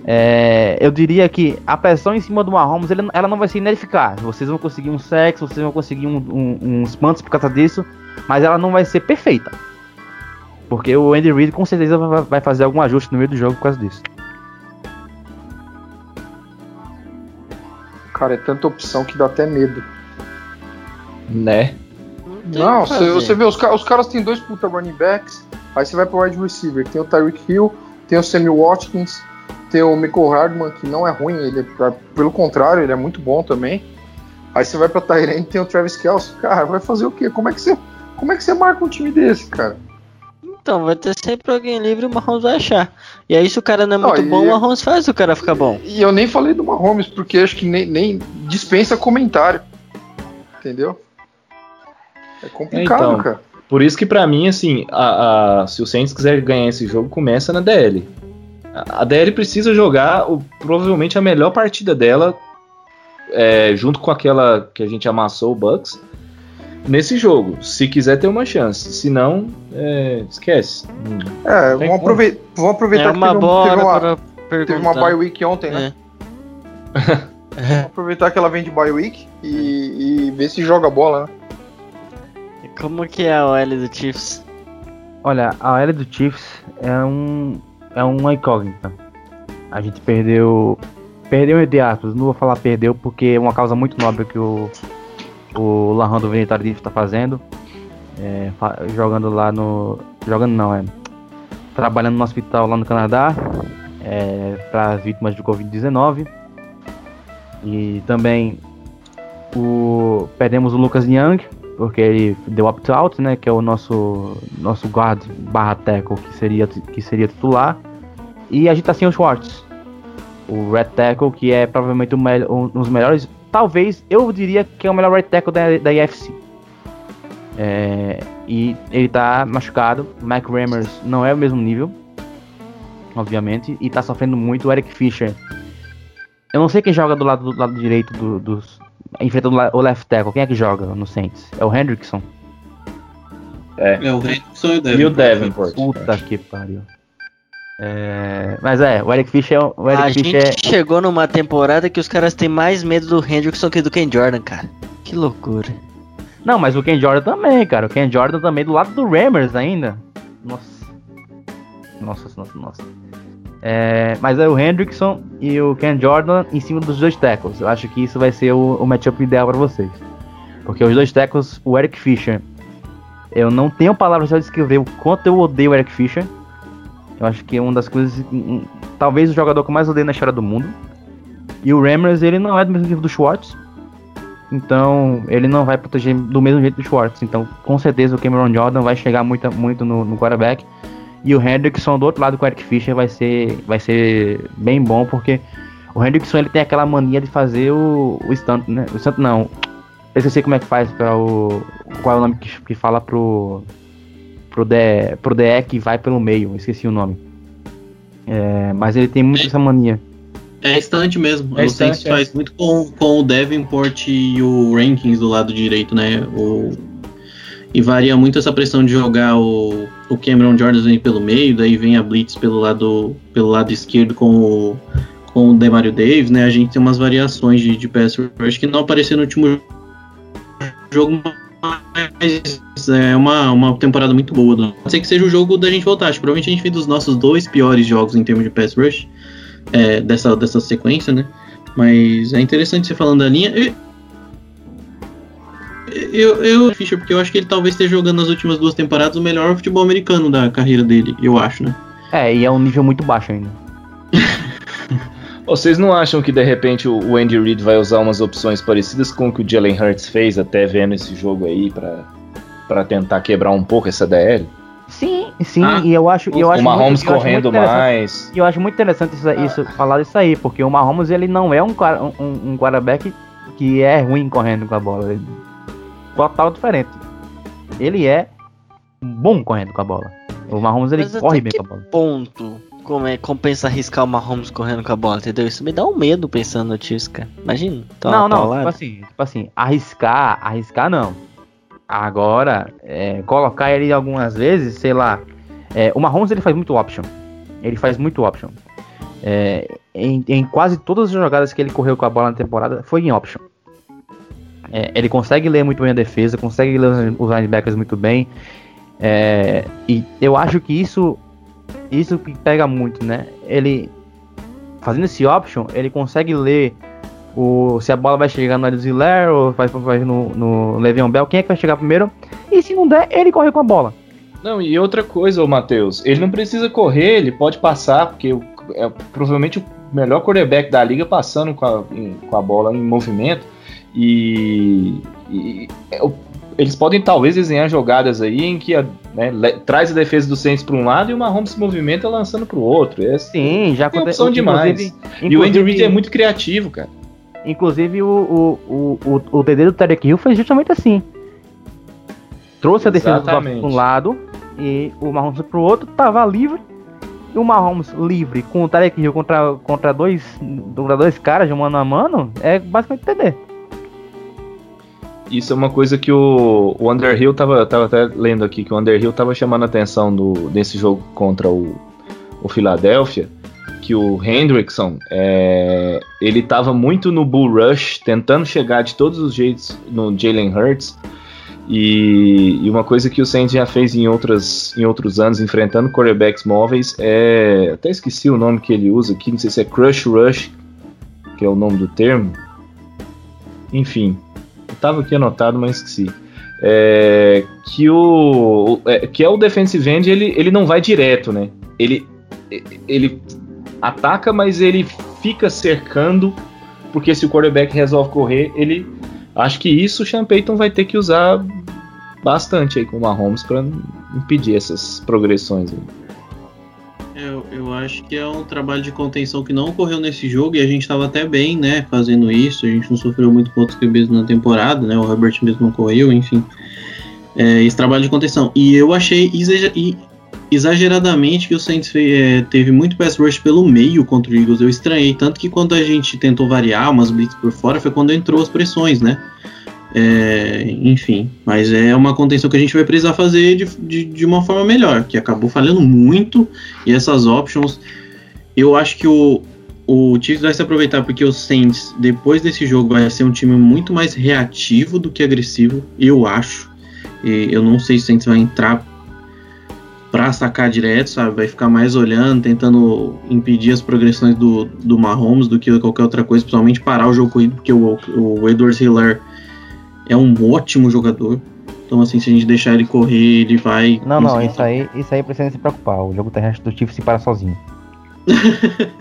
é, eu diria que a pressão em cima do Mahomes ele, ela não vai ser ineficaz. Vocês vão conseguir um sexo, vocês vão conseguir um, um, uns pontos por causa disso, mas ela não vai ser perfeita. Porque o Andy Reid com certeza vai fazer algum ajuste no meio do jogo por causa disso.
Cara, é tanta opção que dá até medo.
Né?
Não, você, você vê, os, os caras têm dois puta running backs, aí você vai pro wide receiver, tem o Tyreek Hill, tem o Sammy Watkins, tem o Michael Hardman, que não é ruim, ele é, pelo contrário, ele é muito bom também. Aí você vai pra Tyrene tem o Travis Kelce. Cara, vai fazer o quê? Como é que você, como é que você marca um time desse, cara?
Então, vai ter sempre alguém livre e o Mahomes vai achar. E aí, se o cara não é muito bom, o Mahomes faz o cara ficar bom.
E eu nem falei do Mahomes, porque acho que nem, nem dispensa comentário. Entendeu? É complicado, então, cara.
Por isso que para mim, assim, a, a, se o Saints quiser ganhar esse jogo, começa na DL. A, DL precisa jogar o, provavelmente a melhor partida dela, é, junto com aquela que a gente amassou o Bucks nesse jogo, se quiser ter uma chance. Se não, é, esquece.
É, vamos, aprove vamos, aproveitar é
uma que teve, um, teve uma,
teve uma bye week ontem, né? É. vamos aproveitar que ela vem de bye week e, e ver se joga bola, né?
Como que é a OL do Chiefs?
Olha, a OL do Chiefs é um é uma incógnita. A gente perdeu perdeu entre aspas, não vou falar perdeu porque é uma causa muito nobre que o o Larrando Tardif está fazendo. É, jogando lá no. Jogando não, é. Trabalhando no hospital lá no Canadá. É, para as vítimas de Covid-19. E também o, perdemos o Lucas Young, porque ele deu opt-out, né? Que é o nosso, nosso guard barra tackle, que seria, que seria titular. E a gente tá sem o Schwartz. O red tackle, que é provavelmente um, um dos melhores talvez eu diria que é o melhor right tackle da, da IFC. É, e ele tá machucado. Mike Rammers não é o mesmo nível, obviamente, e tá sofrendo muito. O Eric Fischer. Eu não sei quem joga do lado, do lado direito do, dos. Enfrentando o left tackle. Quem é que joga no Saints? É o Hendrickson.
É, é o Hendrickson e o Davenport.
E o Davenport.
Puta que pariu. É, mas é, o Eric Fischer, é o Eric
a
Fischer
gente é... chegou numa temporada que os caras têm mais medo do Hendrickson que do Ken Jordan, cara. Que loucura.
Não, mas o Ken Jordan também, cara. O Ken Jordan também do lado do Rammers ainda. Nossa. Nossa, nossa, nossa. É, mas é o Hendrickson e o Ken Jordan em cima dos dois tackles. Eu acho que isso vai ser o, o matchup ideal para vocês. Porque os dois tackles, o Eric Fischer, eu não tenho palavras para descrever o quanto eu odeio o Eric Fischer. Eu acho que é uma das coisas. Talvez o jogador que eu mais odeio na história do mundo. E o Rammers, ele não é do mesmo nível do Schwartz. Então, ele não vai proteger do mesmo jeito do Schwartz. Então, com certeza, o Cameron Jordan vai chegar muito, muito no, no quarterback. E o Hendrickson, do outro lado com o Eric Fischer, vai ser, vai ser bem bom, porque o Hendrickson ele tem aquela mania de fazer o, o stunt, né? O stunt não. Eu esqueci como é que faz para o. Qual é o nome que, que fala pro pro DE, pro DE que vai pelo meio, esqueci o nome. É, mas ele tem muito essa mania.
É estante mesmo.
É
o
estante,
Saints
é.
faz muito com, com o Davenport e o Rankings do lado direito, né? O, e varia muito essa pressão de jogar o, o Cameron Jordan pelo meio, daí vem a Blitz pelo lado, pelo lado esquerdo com o, com o Demario Davis, né? A gente tem umas variações de, de pass rush que não apareceram no último jogo, mas é uma, uma temporada muito boa. Não sei que seja o jogo da gente voltar. Acho que provavelmente a gente fez dos nossos dois piores jogos em termos de pass rush é, dessa, dessa sequência, né? Mas é interessante você falando da linha. Eu, eu, Fischer, porque eu acho que ele talvez esteja jogando nas últimas duas temporadas o melhor futebol americano da carreira dele, eu acho, né?
É, e é um nível muito baixo ainda.
Vocês não acham que de repente o o Andy Reid vai usar umas opções parecidas com o que o Jalen Hurts fez até vendo esse jogo aí pra, pra tentar quebrar um pouco essa DL?
Sim, sim,
Ah,
e eu acho, eu
o
acho
Mahomes
muito- eu acho
correndo mais.
E eu acho muito interessante isso, isso- falar isso aí, porque o Mahomes ele não é um, um, um quarterback que é ruim correndo com a bola. Ele, total diferente. Ele é bom correndo com a bola. O Mahomes ele
Mas
corre bem com a bola.
ponto como é, compensa arriscar o Mahomes correndo com a bola, entendeu? Isso me dá um medo pensando nisso, cara. Imagina. tomar
não, não,
paulada.
tipo assim, tipo assim, arriscar, arriscar não. Agora, é, colocar ele algumas vezes, sei lá. é, o Mahomes ele faz muito option. Ele faz muito option. É, em, em quase todas as jogadas que ele correu com a bola na temporada, foi em option. É, ele consegue ler muito bem a defesa, consegue ler os- linebackers muito bem. É, e eu acho que isso isso que pega muito, né? Ele fazendo esse option, ele consegue ler o, se a bola vai chegar no Edziler ou vai, vai no, no Le'Veon Bell, quem é que vai chegar primeiro? E se não der, ele corre com a bola.
Não, e outra coisa, ô Matheus, ele não precisa correr, ele pode passar, porque o- é provavelmente o melhor quarterback da liga passando com a, em- com a bola em movimento. E, e- eles podem talvez desenhar jogadas aí em que a- né, traz a defesa do Saints para um lado e o Mahomes se movimenta lançando para o outro. É,
Sim, já aconteceu.
opção demais. e o Andy Reid é muito criativo, cara.
Inclusive, o, o, o, o, o TD do Tarek Hill foi justamente assim. Trouxe a defesa para um lado e o Mahomes para o outro, tava livre. E o Mahomes livre com o Tarek Hill contra, contra, dois, contra dois caras de mano a mano é basicamente TD.
Isso é uma coisa que o, o Underhill tava, tava até lendo aqui, que o Underhill tava chamando a atenção do, desse jogo contra o, o Philadelphia, que o Hendrickson, é, ele tava muito no bull rush, tentando chegar de todos os jeitos no Jalen Hurts, e, e uma coisa que o Saints já fez em, outras, em outros anos, enfrentando quarterbacks móveis, é, até esqueci o nome que ele usa aqui, não sei se é crush rush, que é o nome do termo, enfim, tava aqui anotado, mas esqueci. É, que o é, que é o defensive end, ele, ele não vai direto, né? Ele ele ataca, mas ele fica cercando, porque se o quarterback resolve correr, ele acho que isso o Sean Payton vai ter que usar bastante aí com o Mahomes para impedir essas progressões. Aí.
Eu, eu acho que é um trabalho de contenção que não ocorreu nesse jogo e a gente estava até bem, né, fazendo isso. A gente não sofreu muito com outros QBs na temporada, né? O Herbert mesmo não correu, enfim. É, esse trabalho de contenção. E eu achei exager- exageradamente que o Saints é, teve muito pass rush pelo meio contra o Eagles. Eu estranhei. Tanto que quando a gente tentou variar umas blitz por fora foi quando entrou as pressões, né? É, enfim, mas é uma contenção que a gente vai precisar fazer de, de, de uma forma melhor, que acabou falhando muito e essas options. Eu acho que o, o Chiefs vai se aproveitar porque o Saints, depois desse jogo, vai ser um time muito mais reativo do que agressivo, eu acho. E eu não sei se o Saints vai entrar pra sacar direto, sabe? Vai ficar mais olhando, tentando impedir as progressões do, do Mahomes do que qualquer outra coisa, principalmente parar o jogo corrido, porque o, o Edwards Hiller é um ótimo jogador. Então, assim, se a gente deixar ele correr, ele vai.
Não, não, isso aí, isso aí precisa se preocupar. O jogo terrestre do Chiefs se para sozinho.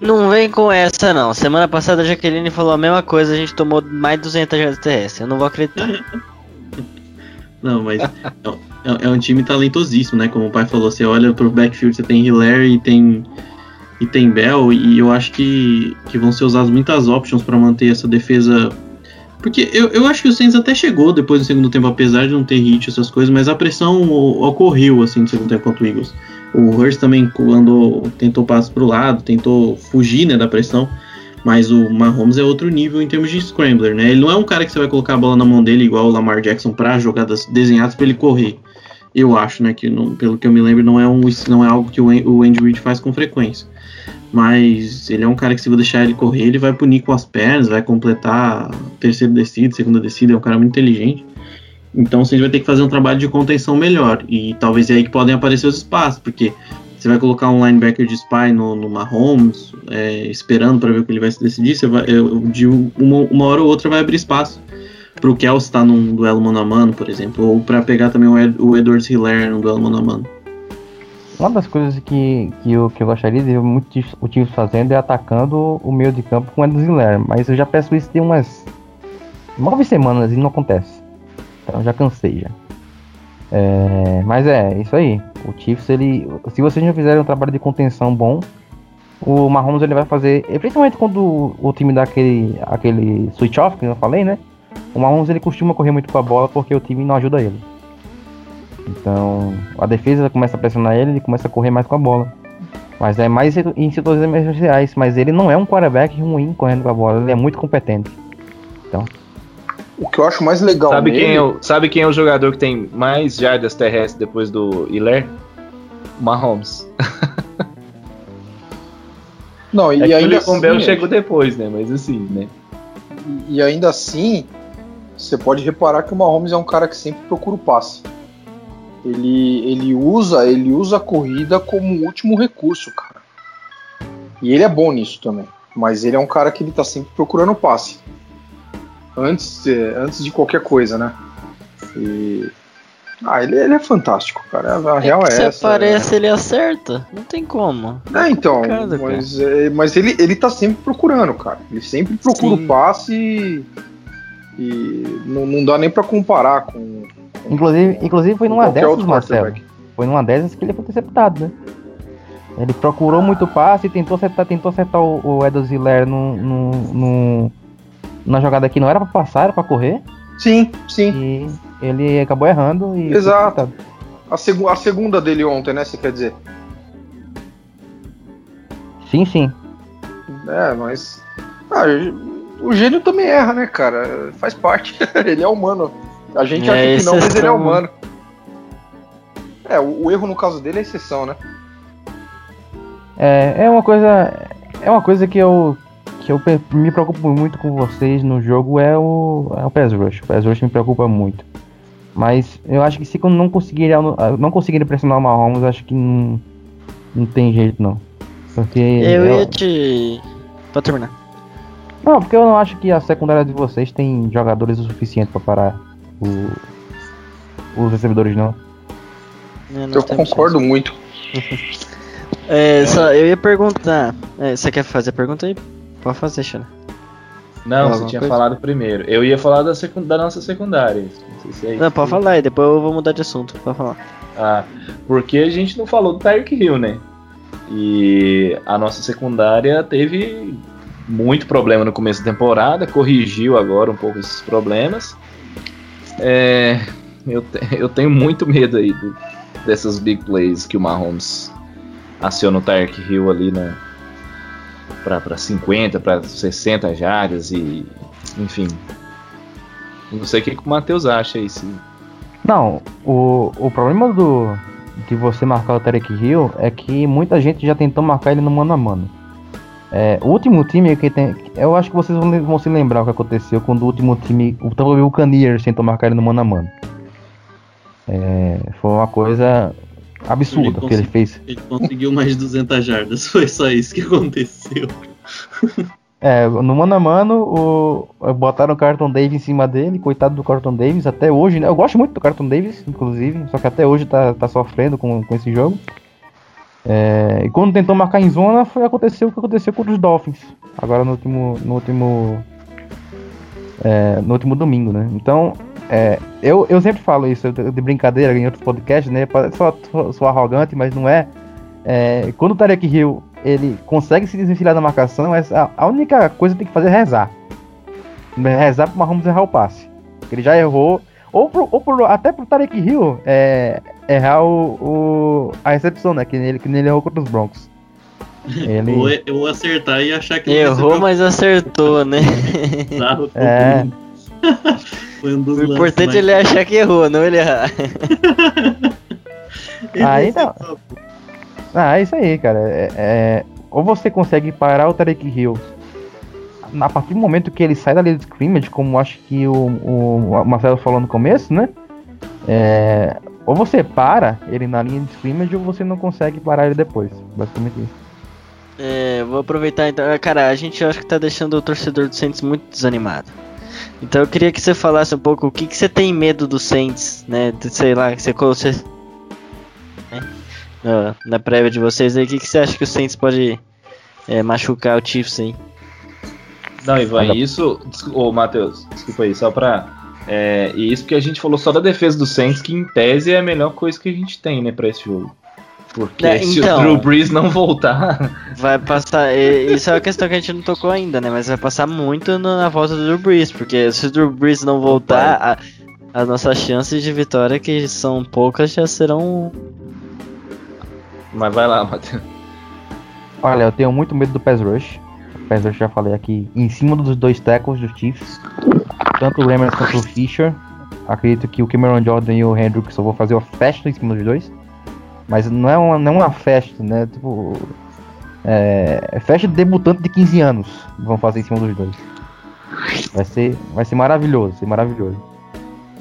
Não vem com essa, não. Semana passada a Jaqueline falou a mesma coisa, a gente tomou mais de 200 jardas terrestres. Eu não vou acreditar.
Não, mas é, é- é um time talentosíssimo, né? Como o pai falou, você olha pro backfield, você tem Hilaire e tem e tem Bell, e eu acho que, que vão ser usadas muitas options para manter essa defesa. Porque eu, eu acho que o Saints até chegou depois do segundo tempo, apesar de não ter hit essas coisas, mas a pressão ocorreu assim no segundo tempo contra o Eagles. O Hurst também andou, tentou passo para o lado, tentou fugir né, da pressão. Mas o Mahomes é outro nível em termos de scrambler, né? Ele não é um cara que você vai colocar a bola na mão dele igual o Lamar Jackson para jogadas desenhadas para ele correr. Eu acho, né? Que não, pelo que eu me lembro, não é, um, não é algo que o, Andy Reid faz com frequência. Mas ele é um cara que se você deixar ele correr, ele vai punir com as pernas, vai completar terceiro descida, segunda descida, é um cara muito inteligente. Então você vai ter que fazer um trabalho de contenção melhor. E talvez é aí que podem aparecer os espaços, porque você vai colocar um linebacker de spy no, no Mahomes, é, esperando para ver o que ele vai se decidir, você vai, de uma, uma hora ou outra vai abrir espaço para o Kelsey estar tá num duelo mano a mano, por exemplo, ou para pegar também o, Ed, o Edwards Hiller num duelo mano a mano.
Uma das coisas que, que, eu, que eu gostaria de ver muitos o time fazendo é atacando o meio de campo com o Hiller, mas eu já peço isso tem umas nove semanas e não acontece. Então já cansei já. É, mas é, isso aí. O Chiefs, ele. Se vocês não fizerem um trabalho de contenção bom, o Mahomes ele vai fazer. Principalmente quando o time dá aquele, aquele switch off, que eu falei, né? O Mahomes ele costuma correr muito com a bola porque o time não ajuda ele. Então a defesa começa a pressionar ele, ele começa a correr mais com a bola. Mas é mais em situações emergenciais. Mas ele não é um quarterback ruim correndo com a bola, ele é muito competente. Então.
O que eu acho mais legal
sabe
nele...
Quem é o, sabe quem é o jogador que tem mais jardas terrestres depois do Hilaire? Mahomes.
Não, e
é
ainda
o assim, Bell chegou depois, né? Mas assim, né?
E, e ainda assim, você pode reparar que o Mahomes é um cara que sempre procura o passe. Ele, ele usa ele usa a corrida como último recurso, cara. E ele é bom nisso também. Mas ele é um cara que ele tá sempre procurando o passe antes, antes de qualquer coisa, né? E... Ah, ele, ele é fantástico, cara. A
é
real é,
se
essa.
aparece, é... ele acerta. Não tem como.
É, então. Mas, é, mas ele, ele tá sempre procurando, cara. Ele sempre procura Sim. o passe e, e não, não dá nem para comparar com.
Inclusive, inclusive foi numa dessas, Marcelo. Foi numa dessas que ele foi interceptado, né? Ele procurou muito passe, tentou acertar, tentou acertar o, o Edo Ziller no, no, no na jogada que não era para passar, era para correr.
Sim, sim.
E ele acabou errando e.
Exato. A, seg a segunda dele ontem, né? Você quer dizer?
Sim, sim.
É, mas. Ah, o gênio também erra, né, cara? Faz parte. ele é humano. A gente é, acha que não, mas ele é humano. É, o, o, erro no caso dele é exceção, né?
É, é uma coisa. É uma coisa que eu, que eu me preocupo muito com vocês no jogo é o, é o pass rush. O pass rush me preocupa muito. Mas eu acho que se não conseguirem não conseguirem pressionar o Mahomes, acho que não, não tem jeito não. Porque
eu ia te pode terminar.
Não, porque eu não acho que a secundária de vocês tem jogadores o suficiente para parar o, os recebedores não.
É, eu concordo muito.
é, só, eu ia perguntar. É, você quer fazer a pergunta aí? Pode fazer, Xana.
Não, você tinha coisa? falado primeiro. Eu ia falar da, da nossa secundária.
Não, se é não pode falar aí, depois eu vou mudar de assunto. Pode falar.
Ah, porque a gente não falou do Tyreek Hill, né? E a nossa secundária teve muito problema no começo da temporada, corrigiu agora um pouco esses problemas. É, eu, eu tenho muito medo aí do, dessas big plays que o Mahomes aciona o Tyreek Hill ali na, para 50, para 60 jardas e enfim. Não sei o que, que o Matheus acha aí. Se...
Não, o, o problema do de você marcar o Tarek Hill é que muita gente já tentou marcar ele no mano a mano. É, o último time que tem. Eu acho que vocês vão, vão se lembrar o que aconteceu quando o último time. O Tampa Bay Buccaneers tentou marcar ele no mano a mano. É, foi uma coisa absurdo ele que ele fez.
Ele conseguiu mais de 200 jardas, foi só isso que aconteceu.
É, no mano a mano, o, botaram o Carton Davis em cima dele, coitado do Carton Davis, até hoje, né? Eu gosto muito do Carton Davis, inclusive, só que até hoje tá, tá sofrendo com, com esse jogo. É, e quando tentou marcar em zona, foi aconteceu o que aconteceu com os Dolphins, agora no último, no último, é, no último domingo, né? Então, é, eu, eu sempre falo isso de brincadeira em outros podcasts, né? Sou, sou arrogante, mas não é. é quando o Tarek Hill ele consegue se desvencilhar da marcação, a única coisa que tem que fazer é rezar. Rezar pro Mahomes errar o passe. Ele já errou. Ou, pro, ou pro, até pro Tarek Hill é, errar o, o, a recepção, né? Que ele, que ele errou contra os Broncos. Ele...
Ou eu vou acertar e achar que
Errou, mas acertou, né?
Bizarro,
É.
Foi um dos
O importante é
mais-
ele achar que errou, não ele errar.
Aí não. Ah, é isso aí, cara. É, é- ou você consegue parar o Tarek Hill a partir do momento que ele sai da linha de scrimmage, como acho que o, o Marcelo falou no começo, né? É, ou você para ele na linha de scrimmage ou você não consegue parar ele depois. Basicamente isso.
É, vou aproveitar então. Ah, Cara, a gente acho que tá deixando o torcedor do Saints muito desanimado. Então eu queria que você falasse um pouco o que, que você tem medo do Saints, né? Sei lá, que você você né? na, na prévia de vocês aí, o que, que você acha que o Saints pode é, machucar o Chiefs aí?
Não, Ivan,
Olha-
isso. desculpa, Ô, Matheus, desculpa aí, só pra. É, e isso porque a gente falou só da defesa do Saints, que em tese é a melhor coisa que a gente tem, né, pra esse jogo. Porque
É,
se
então.
o Drew Brees não voltar.
Vai passar. e- Isso é uma questão que a gente não tocou ainda, né? Mas vai passar muito no- na volta do Drew Brees, porque se o Drew Brees não voltar, a- as nossas chances de vitória, que são poucas, já serão.
Mas vai lá, Matheus.
Olha, eu tenho muito medo do pass rush. Pass rush já falei aqui, em cima dos dois tackles dos Chiefs. Tanto o Remmers quanto o Fisher. Acredito que o Cameron Jordan e o Hendricks só vou fazer uma festa em cima dos dois. Mas não é uma, não é uma festa, né? Tipo. É, é festa de debutante de 15 anos. Vão fazer em cima dos dois. Vai ser, vai ser maravilhoso, vai ser maravilhoso.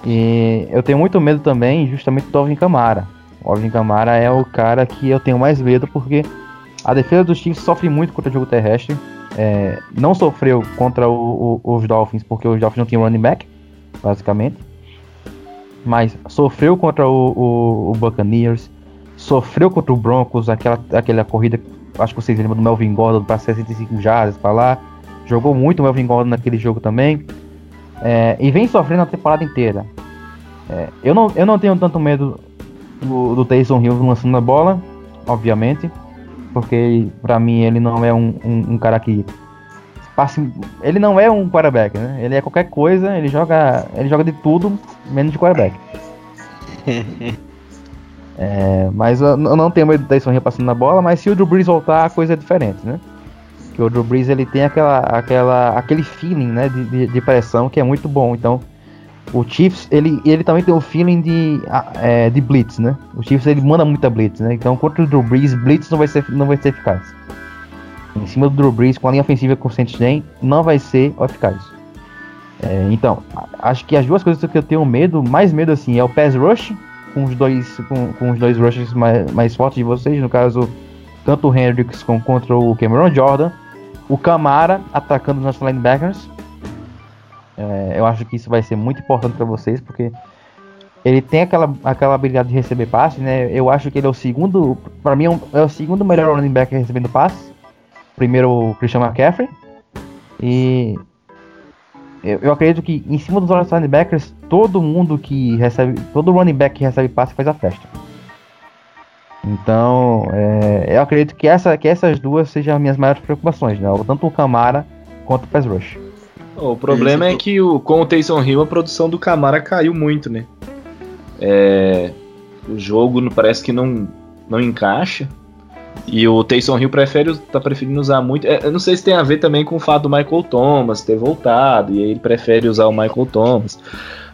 E eu tenho muito medo também, justamente do Alvin Kamara. O Alvin Kamara é o cara que eu tenho mais medo porque a defesa dos Chiefs sofre muito contra o jogo terrestre. É, não sofreu contra o- o- os Dolphins porque os Dolphins não tinham running back, basicamente. Mas sofreu contra o, o- Buccaneers, sofreu contra o Broncos, aquela, aquela corrida, acho que vocês lembram do Melvin Gordon para 65 jardas para lá. Jogou muito o Melvin Gordon naquele jogo também. É, e vem sofrendo a temporada inteira. É, eu, não, eu não tenho tanto medo do, do Taysom Hill lançando a bola, obviamente porque pra mim ele não é um, um, um cara que passe, ele não é um quarterback, né? Ele é qualquer coisa, ele joga, ele joga de tudo menos de quarterback. É, mas eu, não tenho medo do Tyson Hill passando na bola, mas se o Drew Brees voltar a coisa é diferente, né? Que o Drew Brees ele tem aquela, aquela, aquele feeling, né, de, de, de pressão que é muito bom. Então o Chiefs ele, ele também tem o feeling de, ah, é, de blitz, né? O Chiefs ele manda muita blitz, né? Então contra o Drew Brees, blitz não vai ser, não vai ser eficaz. Em cima do Drew Brees com a linha ofensiva que o Saints tem, não vai ser eficaz. É, então, acho que as duas coisas que eu tenho medo, mais medo assim, é o pass rush com os dois, com, com os dois rushes mais, mais fortes de vocês, no caso, tanto o Hendricks contra o Cameron Jordan, o Camara atacando os nossos linebackers. É, eu acho que isso vai ser muito importante para vocês, porque ele tem aquela, aquela habilidade de receber passe, né? Eu acho que ele é o segundo, para mim é, é o segundo melhor running back recebendo passe. Primeiro o Christian McCaffrey. E eu, eu acredito que em cima dos nossos linebackers, todo mundo que recebe, todo running back que recebe passe faz a festa. Então, é, eu acredito que, essa, que essas duas sejam as minhas maiores preocupações, né? Tanto o Camara quanto o Pass Rush.
O problema é que o, com o Taysom Hill a produção do Camara caiu muito, né? É, o jogo parece que não, não encaixa. E o Taysom Hill prefere, tá preferindo usar muito. é, eu não sei se tem a ver também com o fato do Michael Thomas ter voltado. E aí ele prefere usar o Michael Thomas.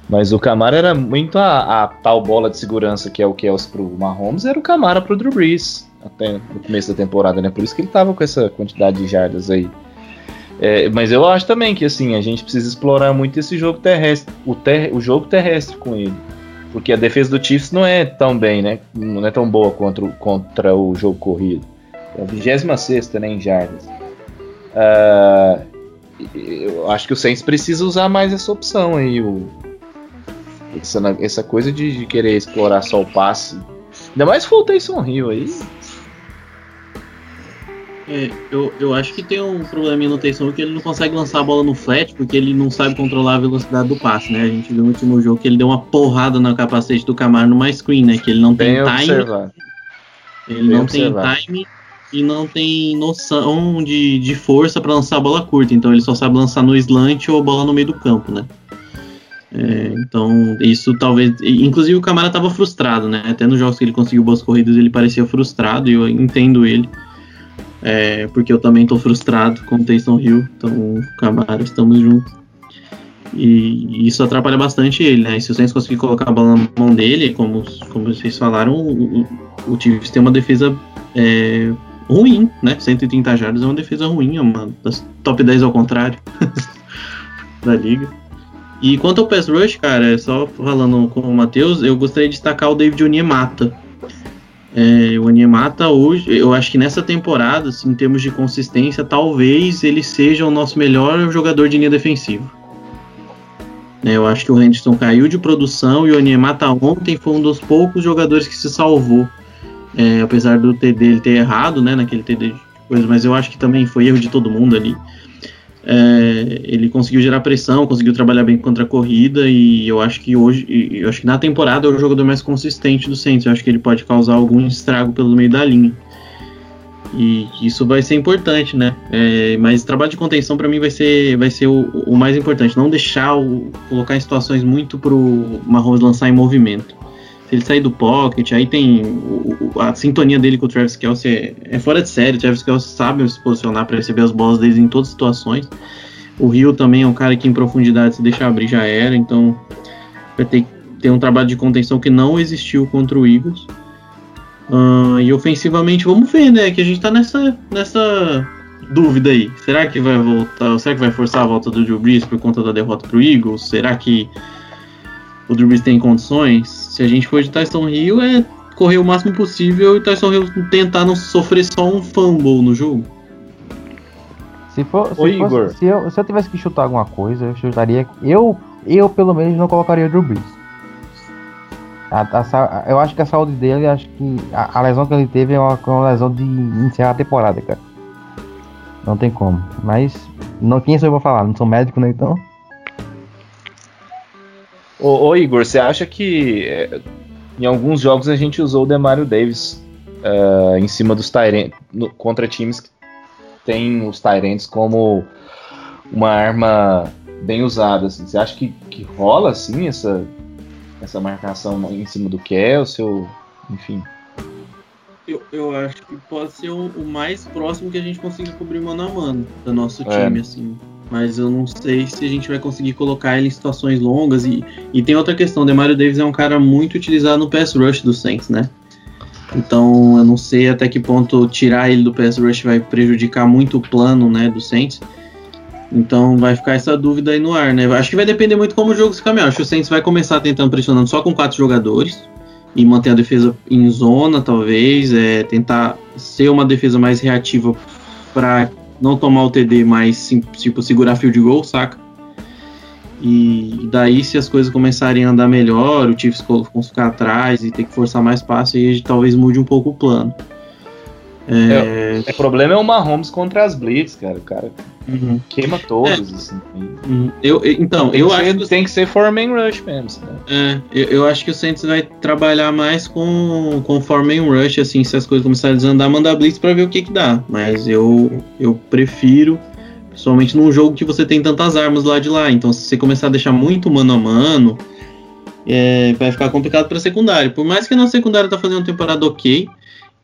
Mas o Camara era muito a, a tal bola de segurança que é o Kelsey pro Mahomes, era o Camara pro Drew Brees. Até no começo da temporada, né? Por isso que ele tava com essa quantidade de jardas aí. É, mas eu acho também que assim, a gente precisa explorar muito esse jogo terrestre, o, ter, o jogo terrestre com ele. Porque a defesa do Chiefs não é tão bem, né? Não é tão boa contra, contra o jogo corrido. É a 26 né, em jardas. Ah, eu acho que o Saints precisa usar mais essa opção aí. O, essa, essa coisa de, de querer explorar só o passe. Ainda mais for o Taysom aí.
É, eu, eu acho que tem um probleminha no Taysom que ele não consegue lançar a bola no flat porque ele não sabe controlar a velocidade do passe, né? A gente viu no último jogo que ele deu uma porrada na capacete do Camaro numa screen, né? Que ele não tem
Bem
time,
observado.
ele
bem
não
observado.
tem time e não tem noção de, de força pra lançar a bola curta. Então ele só sabe lançar no slant ou bola no meio do campo, né? É, Então, isso talvez. Inclusive, o Camara estava frustrado, né? Até nos jogos que ele conseguiu boas corridas, ele parecia frustrado, e eu entendo ele. É, porque eu também estou frustrado com o Taysom Hill. Então, Camara, estamos juntos. E isso atrapalha bastante ele, né? E se o Saints conseguir colocar a bola na mão dele, como, como vocês falaram, o, o, o Chiefs tem uma defesa é, ruim, né? 130 jardas é uma defesa ruim, é uma das top 10 ao contrário da liga. E quanto ao pass rush, cara, só falando com o Matheus, eu gostaria de destacar o David Onyemata. É, o Onyemata hoje, eu acho que nessa temporada, assim, em termos de consistência, talvez ele seja o nosso melhor jogador de linha defensiva. É, eu acho que o Henderson caiu de produção e o Onyemata ontem foi um dos poucos jogadores que se salvou. É, apesar do TD dele ter errado, né, naquele TD de coisa, mas eu acho que também foi erro de todo mundo ali. É, ele conseguiu gerar pressão, conseguiu trabalhar bem contra a corrida e eu acho que hoje, eu acho que na temporada é o jogador mais consistente do Saints. Eu acho que ele pode causar algum estrago pelo meio da linha. E isso vai ser importante, né? É, mas trabalho de contenção para mim vai ser, vai ser o, o, mais importante. Não deixar o, colocar em situações muito pro Mahomes lançar em movimento. Ele sair do pocket, aí tem a sintonia dele com o Travis Kelsey é, é fora de série. O Travis Kelsey sabe se posicionar para receber as bolas deles em todas as situações. O Rio também é um cara que em profundidade se deixar abrir já era, então vai ter que ter um trabalho de contenção que não existiu contra o Eagles. Uh, e ofensivamente, vamos ver, né? Que a gente tá nessa, nessa dúvida aí. Será que vai voltar? Será que vai forçar a volta do Drew Brees por conta da derrota pro Eagles? Será que o Drew Brees tem condições? Se a gente for de Tyson Hill, é correr o máximo possível e Tyson Hill tentar não sofrer só um fumble no jogo.
Se for, se, fosse, se, eu, se eu tivesse que chutar alguma coisa, eu chutaria. Eu, eu pelo menos não colocaria o Drew Brees. A, a, eu acho que a saúde dele, acho que a, a lesão que ele teve é uma, é uma, lesão de encerrar a temporada, cara. Não tem como. Mas não quem sou eu pra falar, não sou médico, né? Então.
Ô, ô Igor, você acha que é, em alguns jogos a gente usou o Demario Davis uh, em cima dos Tyrants contra times que tem os Tyrants como uma arma bem usada? Assim. Você acha que, que rola assim essa essa marcação em cima do Kelsey, enfim.
Eu, eu acho que pode ser o, o, mais próximo que a gente consiga cobrir mano a mano do nosso é. time, é. assim. Mas eu não sei se a gente vai conseguir colocar ele em situações longas. E, e tem outra questão, Demario Davis é um cara muito utilizado no pass rush do Saints, né? Então eu não sei até que ponto tirar ele do pass rush vai prejudicar muito o plano né, do Saints. Então vai ficar essa dúvida aí no ar, né? Acho que vai depender muito como o jogo se caminhar. Acho que o Saints vai começar tentando pressionando só com quatro jogadores e manter a defesa em zona, talvez, é, tentar ser uma defesa mais reativa para não tomar o TD, mas tipo segurar field goal, saca? E daí, se as coisas começarem a andar melhor, o Chiefs ficar atrás e ter que forçar mais passe, aí talvez mude um pouco o plano.
É... é... o problema é o Mahomes contra as Blitz, cara. O cara uhum. queima todos, é. assim.
Uhum. Eu, então, eu acho
que tem que ser four-man rush mesmo.
É, eu, eu, acho que o Saints vai trabalhar mais com, com four-man rush, assim, se as coisas começarem a desandar, mandar Blitz pra ver o que que dá. Mas eu, eu prefiro, principalmente num jogo que você tem tantas armas lá de lá. Então, se você começar a deixar muito mano a mano, é, vai ficar complicado pra secundária. Por mais que a nossa secundária tá fazendo uma temporada ok,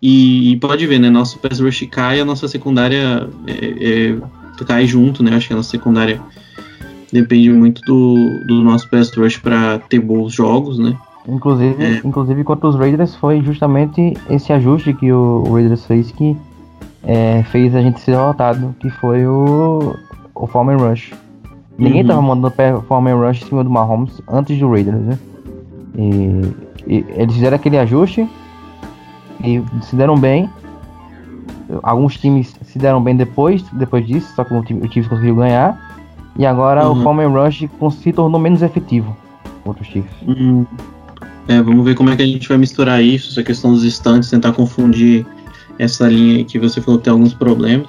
e, e, pode ver, né? Nosso pass rush cai, a nossa secundária é, é, cai junto, né? Acho que a nossa secundária depende muito do, do nosso pass rush para ter bons jogos, né?
Inclusive, é. inclusive contra os Raiders foi justamente esse ajuste que o, Raiders fez que é, fez a gente ser derrotado, que foi o, o Foreman Rush. Ninguém uhum. tava mandando Foreman Rush em cima do Mahomes antes do Raiders, né? E, e eles fizeram aquele ajuste e se deram bem. Alguns times se deram bem depois, depois disso, só que o time, o time conseguiu ganhar. E agora uhum. o Palmer Rush se tornou menos efetivo contra os Chiefs.
Uhum. É, vamos ver como é que a gente vai misturar isso, essa questão dos estantes, tentar confundir essa linha que você falou que tem alguns problemas.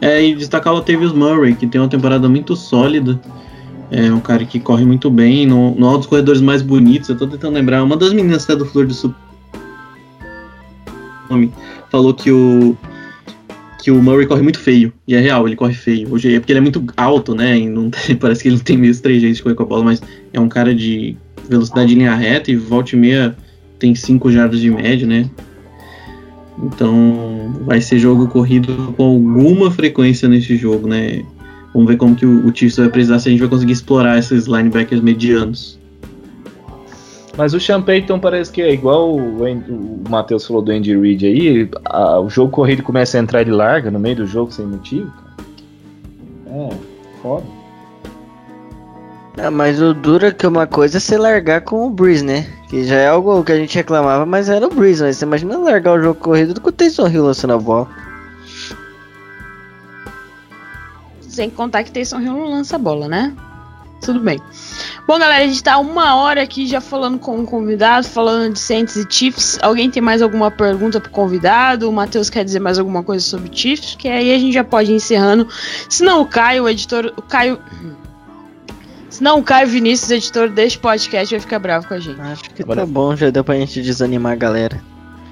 É, e destacar o Latavius Murray, que tem uma temporada muito sólida. É um cara que corre muito bem, no, no dos corredores mais bonitos. Eu tô tentando lembrar, uma das meninas até do Flor do Sul nome, falou que o que o Murray corre muito feio. E é real, ele corre feio. Hoje é porque ele é muito alto, né? Não tem- parece que ele tem mesmo três jeitos de correr com a bola, mas é um cara de velocidade em linha reta e volta e meia tem 5 jardas de média, né? Então vai ser jogo corrido com alguma frequência nesse jogo, né? Vamos ver como que o, o Chiefs vai precisar se a gente vai conseguir explorar esses linebackers medianos.
Mas o Sean Payton parece que é igual o, o Matheus falou do Andy Reid aí. a- o jogo corrido começa a entrar de larga no meio do jogo sem motivo, cara. É, foda.
Ah, mas o duro é que uma coisa é você largar com o Breeze, né? Que já é algo que a gente reclamava, mas era o Breeze. Mas você imagina largar o jogo corrido com o Taysom Hill lançando a bola.
Sem contar que Taysom Hill não lança a bola, né? Tudo bem. Bom, galera, a gente tá uma hora aqui já falando com o convidado, falando de Saints e Chiefs. Alguém tem mais alguma pergunta pro convidado? O Matheus quer dizer mais alguma coisa sobre Chiefs? Que aí a gente já pode ir encerrando. Se não, o Caio, o editor. O Caio. Se não, o Caio Vinícius, editor deste podcast, vai ficar bravo com a gente.
Acho que
Agora-
tá bom, já deu pra gente desanimar a galera.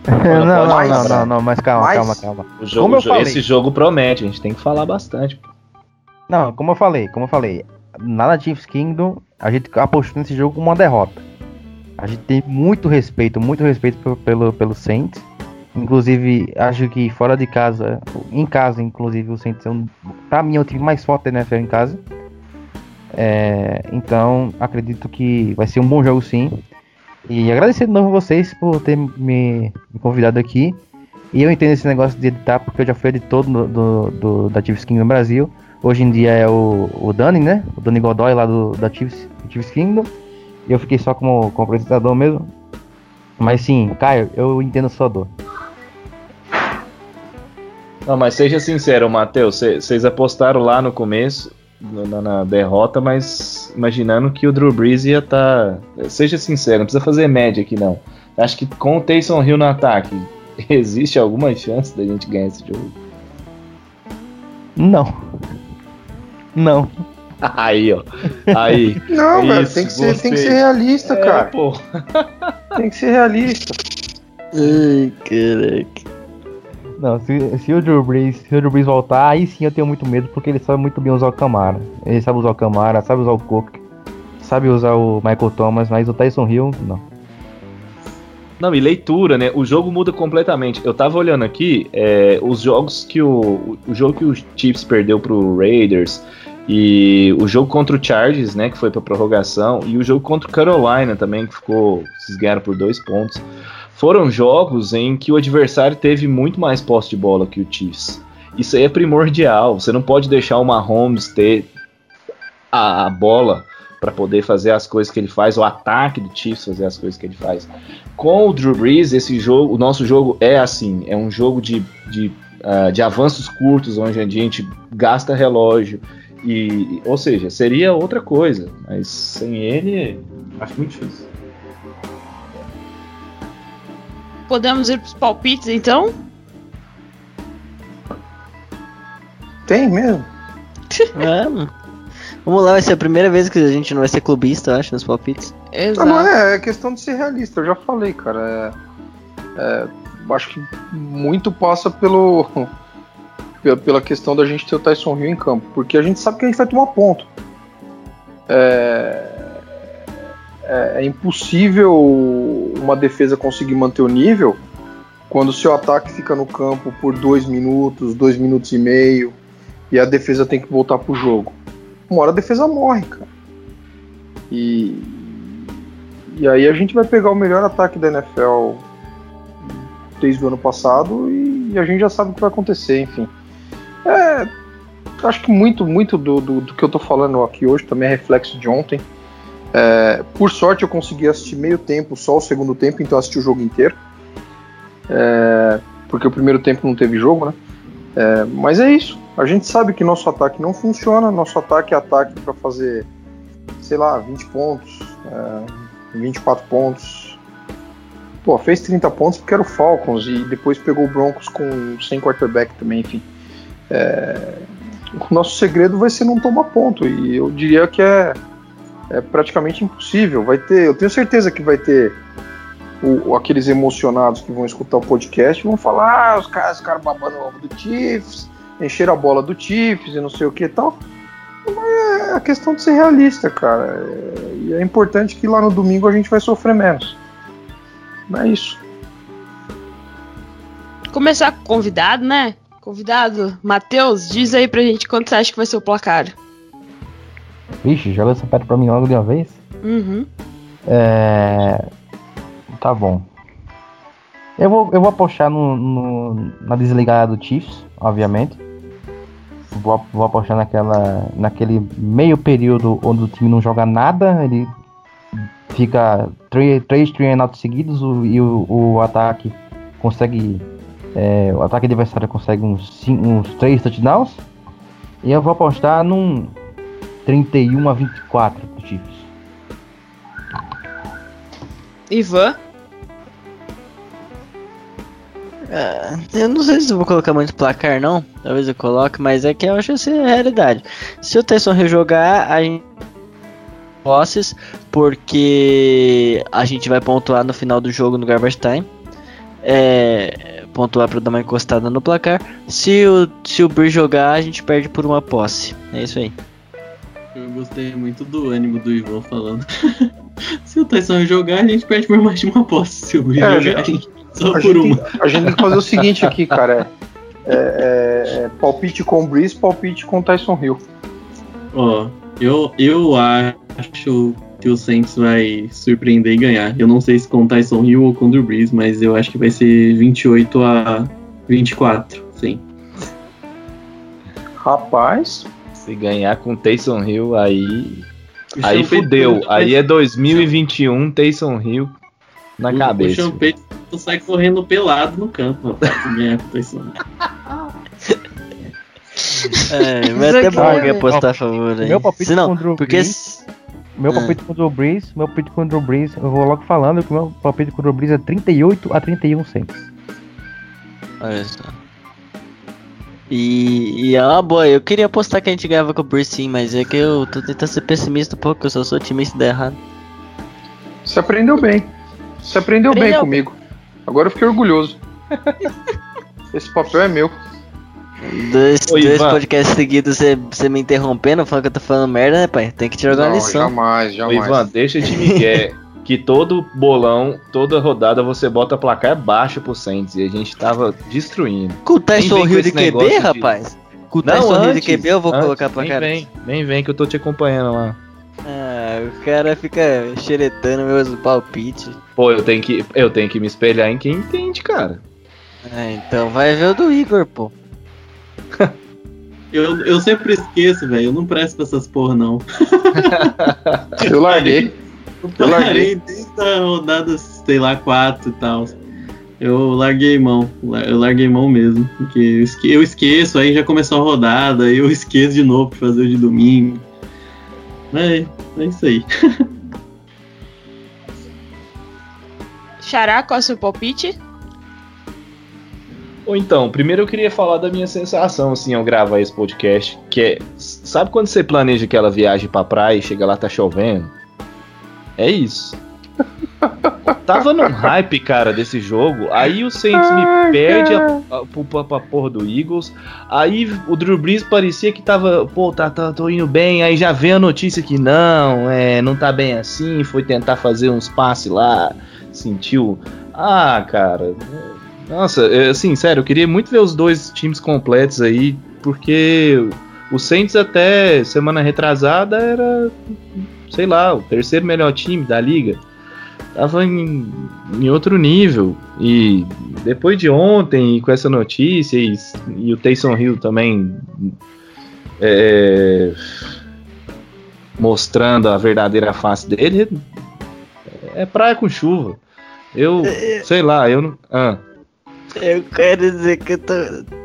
não, não,
mais,
não, não, não, mas calma,
Mais?
calma, calma.
O jogo,
Como eu falei.
esse jogo promete, a gente tem que falar bastante.
Não, como eu falei, como eu falei, na Chiefs Kingdom, a gente apostou nesse jogo como uma derrota. A gente tem muito respeito, muito respeito pelo, pelo, Saints. Inclusive, acho que fora de casa, em casa, inclusive, o Saints é um, pra mim é o time mais forte da NFL em casa. É, então, acredito que vai ser um bom jogo sim. E agradecer de novo vocês por ter me, me convidado aqui. E eu entendo esse negócio de editar, porque eu já fui editor do, do, do- da Chiefs Kingdom no Brasil. Hoje em dia é o, o Dani, né? O Dani Godoy lá do, da Chiefs, Chiefs Kingdom. E eu fiquei só como, como apresentador mesmo. Mas sim, Caio, eu entendo a sua dor.
Não, mas seja sincero, Matheus, vocês apostaram lá no começo, na, na derrota, mas imaginando que o Drew Brees ia estar. Seja sincero, não precisa fazer média aqui não. Acho que com o Taysom Hill no ataque, existe alguma chance da gente ganhar esse jogo?
Não. Não.
Aí, ó. Aí.
Não,
É
velho,
isso,
tem que, ser, tem que ser realista,
É,
cara.
pô.
Tem que ser realista.
Ai, caraca.
Não, se, se o Drew Brees, se o Drew Brees voltar, aí sim eu tenho muito medo, porque ele sabe muito bem usar o Camara. Ele sabe usar o Camara, sabe usar o Cook, sabe usar o Michael Thomas, mas o Tyson Hill, não.
Não, e leitura, né? O jogo muda completamente. Eu tava olhando aqui, é, os jogos que o. O jogo que o Chiefs perdeu pro Raiders. E o jogo contra o Chargers, né? Que foi pra prorrogação. E o jogo contra o Carolina também, que ficou. Vocês ganharam por dois pontos. Foram jogos em que o adversário teve muito mais posse de bola que o Chiefs. Isso aí é primordial. Você não pode deixar o Mahomes ter a, a bola para poder fazer as coisas que ele faz, o ataque do Chiefs fazer as coisas que ele faz. Com o Drew Brees, esse jogo, o nosso jogo é assim, é um jogo de, de, ah, de avanços curtos, onde a gente gasta relógio, e, ou seja, seria outra coisa, mas sem ele, acho muito difícil.
Podemos ir pros palpites, então?
Tem mesmo.
Vamos. Vamos lá, vai ser a primeira vez que a gente não vai ser clubista, eu acho, nos palpites.
Ah,
Exato.
não é, é questão de ser realista, eu já falei, cara. É, é, acho que muito passa pelo pela- questão da gente ter o Tyson Hill em campo, porque a gente sabe que a gente vai tomar ponto. É, é, é impossível uma defesa conseguir manter o nível quando o seu ataque fica no campo por dois minutos, dois minutos e meio, e a defesa tem que voltar pro jogo. Uma hora a defesa morre, cara. E, e aí a gente vai pegar o melhor ataque da NFL desde o ano passado e, e a gente já sabe o que vai acontecer, enfim. É, acho que muito, muito do, do, do que eu tô falando aqui hoje também é reflexo de ontem. É, por sorte eu consegui assistir meio tempo, só o segundo tempo, então assisti o jogo inteiro. É, porque o primeiro tempo não teve jogo, né? É, mas é isso. A gente sabe que nosso ataque não funciona. Nosso ataque é ataque para fazer, sei lá, 20 pontos, é, 24 pontos. Pô, fez 30 pontos porque era o Falcons e depois pegou o Broncos com sem quarterback também, enfim. É, o nosso segredo vai ser não tomar ponto e eu diria que é, é praticamente impossível. Vai ter, eu tenho certeza que vai ter o, aqueles emocionados que vão escutar o podcast vão falar, ah, os caras ficaram babando o ovo do Chiefs, encheram a bola do Chiefs e não sei o que e tal. Mas é a questão de ser realista, cara. É, e é importante que lá no domingo a gente vai sofrer menos. Não é isso.
Começar com convidado, né? Convidado, Matheus, diz aí pra gente quanto você acha que vai ser o placar.
Vixe, joga essa pedra pra mim logo de uma vez?
Uhum.
É. Tá bom. Eu vou, eu vou apostar no, no- na desligada do Chiefs, obviamente. Vou, vou apostar naquela, naquele meio período onde o time não joga nada, ele fica três, três three seguidos o- e o, o ataque consegue. É, o ataque adversário consegue uns, uns três touchdowns. E eu vou apostar num 31 a 24 do Chiefs.
Ivan,
Ah, eu não sei se eu vou colocar muito placar, não. Talvez eu coloque, mas é que eu acho que é a realidade. Se o Tyson Hill jogar, a gente. Posses, porque a gente vai pontuar no final do jogo no Garbage Time. É, pontuar pra dar uma encostada no placar. Se o, se o Breeze jogar, a gente perde por uma posse. É isso aí.
Eu gostei muito do ânimo do Ivan falando. Se o Tyson jogar, a gente perde por mais de uma posse. Se o Breeze
É,
jogar, a gente só
A
por
gente,
uma.
a gente tem que fazer o seguinte aqui, cara. É, é- é palpite com o Breeze, palpite com o Tyson Hill.
Ó, eu, eu acho que o Saints vai surpreender e ganhar. Eu não sei se com o Tyson Hill ou com o Drew Brees, mas eu acho que vai ser 28 a 24, sim.
Rapaz,
Se ganhar com Taysom Hill, aí.
O
Aí fudeu. Aí é 2021, Taysom Hill na
o-
cabeça.
O Sean Payton sai correndo pelado no campo, rapaz, se ganhar com o Tyson Hill.
É, vai
Isso
até bom
é-
alguém apostar a favor aí.
Meu palpite
Se não, porque.
Brees. Meu
Ah.
palpite com o Drew Brees, meu palpite com o Brees, eu vou logo falando que o meu palpite com o Brees é 38 a 31 Saints.
Olha só. E, e é uma boa, eu queria apostar que a gente ganhava com o Breeze sim, mas é que eu tô tentando ser pessimista um pouco, eu só sou otimista e dá errado.
você aprendeu bem. Você aprendeu, bem
Aprendeu.
comigo. Agora eu fiquei orgulhoso. Esse papel é meu.
Dois,
Ô,
dois podcasts seguidos você, você me interrompendo, falando que eu tô falando merda, né, pai? Tem que jogar uma
Não,
lição.
jamais,
Ô,
jamais.
Ivan, deixa de Miguel. que todo bolão, toda rodada você bota placar baixo pro Saints. E a gente tava destruindo.
Com o Tyson
Nem vem com
Hill de QB,
de-
rapaz? Com o
Não,
Tyson Hill de QB eu vou
antes,
colocar pra cá.
vem, nem vem que eu tô te acompanhando lá.
Ah, o cara fica xeretando meus palpites.
Pô, eu tenho que, eu tenho que me espelhar em quem entende, cara.
Ah, então vai ver o do Igor, pô.
Eu, eu sempre esqueço, velho. Eu não presto pra essas porra, não.
Eu larguei.
Eu
larguei.
desde a rodada, sei lá, 4 e tal. Eu larguei mão. Eu larguei mão mesmo. Porque eu esque- eu esqueço, aí já começou a rodada, aí eu esqueço de novo de fazer o de domingo. É, é isso aí.
Xará, qual é o seu palpite?
Ou então, primeiro eu queria falar da minha sensação, assim, ao gravar esse podcast, que é, sabe quando você planeja aquela viagem pra praia e chega lá tá chovendo? É isso. Tava num hype, cara, desse jogo, aí o Saints me perde a, a, pra porra do Eagles, aí o Drew Brees parecia que tava, pô, tá, tá, tô indo bem, aí já vem a notícia que não, é, não tá bem assim, foi tentar fazer uns passes lá, sentiu, ah, cara, nossa, é, assim, sério, eu queria muito ver os dois times completos aí, porque o Saints até semana retrasada era, sei lá, o terceiro melhor time da liga. Tava em, em outro nível. E depois de ontem, com essa notícia, e, e o Taysom Hill também é, mostrando a verdadeira face dele, é praia com chuva. Eu, sei lá, eu não. Ah.
Eu quero dizer que eu tô.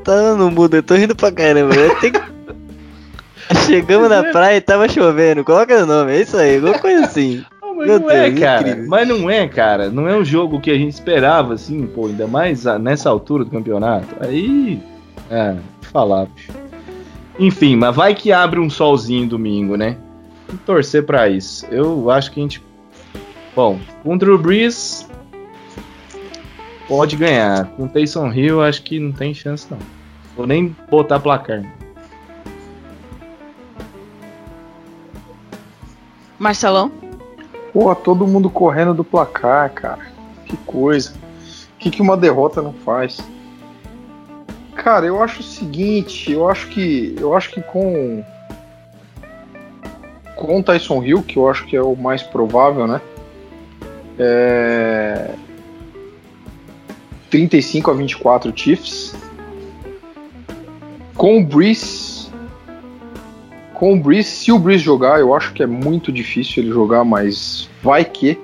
Tá no mudo, eu tô rindo pra caramba. Que- Chegamos na praia e tava chovendo. Coloca o nome, é isso aí, alguma coisa assim.
Mas
Meu
não é,
Deus,
cara.
incrível.
Mas não é, cara. Não é um jogo que a gente esperava, assim, pô, ainda mais ah, nessa altura do campeonato. Aí. É, falar, bicho. Enfim, mas vai que abre um solzinho domingo, né? Vamos torcer pra isso. Eu acho que a gente. Bom, com o Drew Brees, pode ganhar. Com Taysom Hill, acho que não tem chance, não. Vou nem botar placar.
Marcelão?
Pô, todo mundo correndo do placar, cara. Que coisa. O que, que uma derrota não faz? Cara, eu acho o seguinte, eu acho que. Eu acho que com. Com o Tyson Hill, que eu acho que é o mais provável, né? É. 35 a 24 Chiefs. Com o Breeze. Com o Breeze, se o Breeze jogar, eu acho que é muito difícil ele jogar, mas vai que.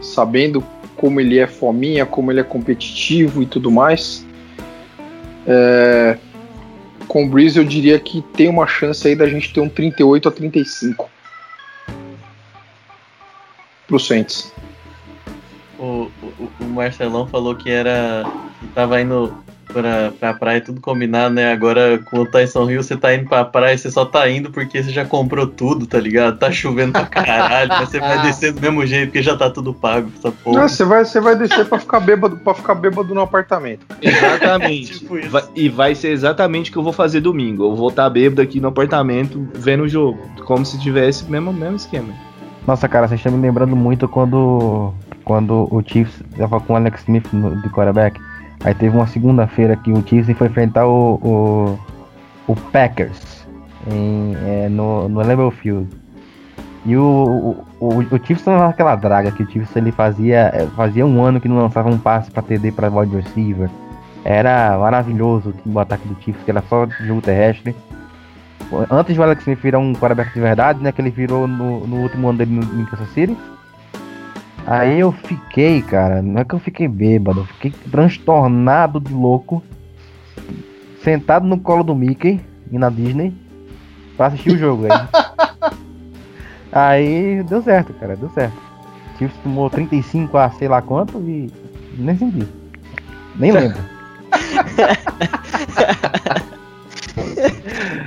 Sabendo como ele é fominha, como ele é competitivo e tudo mais. É, com o Breeze eu diria que tem uma chance aí da gente ter um 38 a 35 pro Saints.
Marcelão falou que era. que tava indo pra, pra praia tudo combinado, né? Agora com o Tyson Hill você tá indo pra praia, você só tá indo porque você já comprou tudo, tá ligado? Tá chovendo pra caralho, mas você vai descer do mesmo jeito porque já tá tudo pago, essa porra.
Não, você vai, você vai descer pra ficar bêbado, para ficar bêbado no apartamento.
Exatamente.
Tipo isso.
Vai- e vai ser exatamente o que eu vou fazer domingo. Eu vou estar bêbado aqui no apartamento vendo o jogo. Como se tivesse o mesmo, mesmo esquema.
Nossa, cara, vocês estão me lembrando muito quando, quando o Chiefs tava com o Alex Smith no, de quarterback. Aí teve uma segunda-feira que o Chiefs foi enfrentar o, o, o Packers em, é, no, no Lambeau Field. E o, o, o, o Chiefs tava naquela draga que o Chiefs ele fazia, é, fazia um ano que não lançava um passe pra TD pra wide receiver. Era maravilhoso o ataque do Chiefs, que era só jogo terrestre. Antes do Alex Smith virar um quarterback de verdade, né? Que ele virou no, no último ano dele no, em Kansas City. Aí eu fiquei, cara, não é que eu fiquei bêbado, eu fiquei transtornado de louco, sentado no colo do Mickey e na Disney pra assistir o jogo. Aí, aí deu certo, cara, deu certo. O Chiefs tomou 35 a sei lá quanto e nem senti. Nem lembro.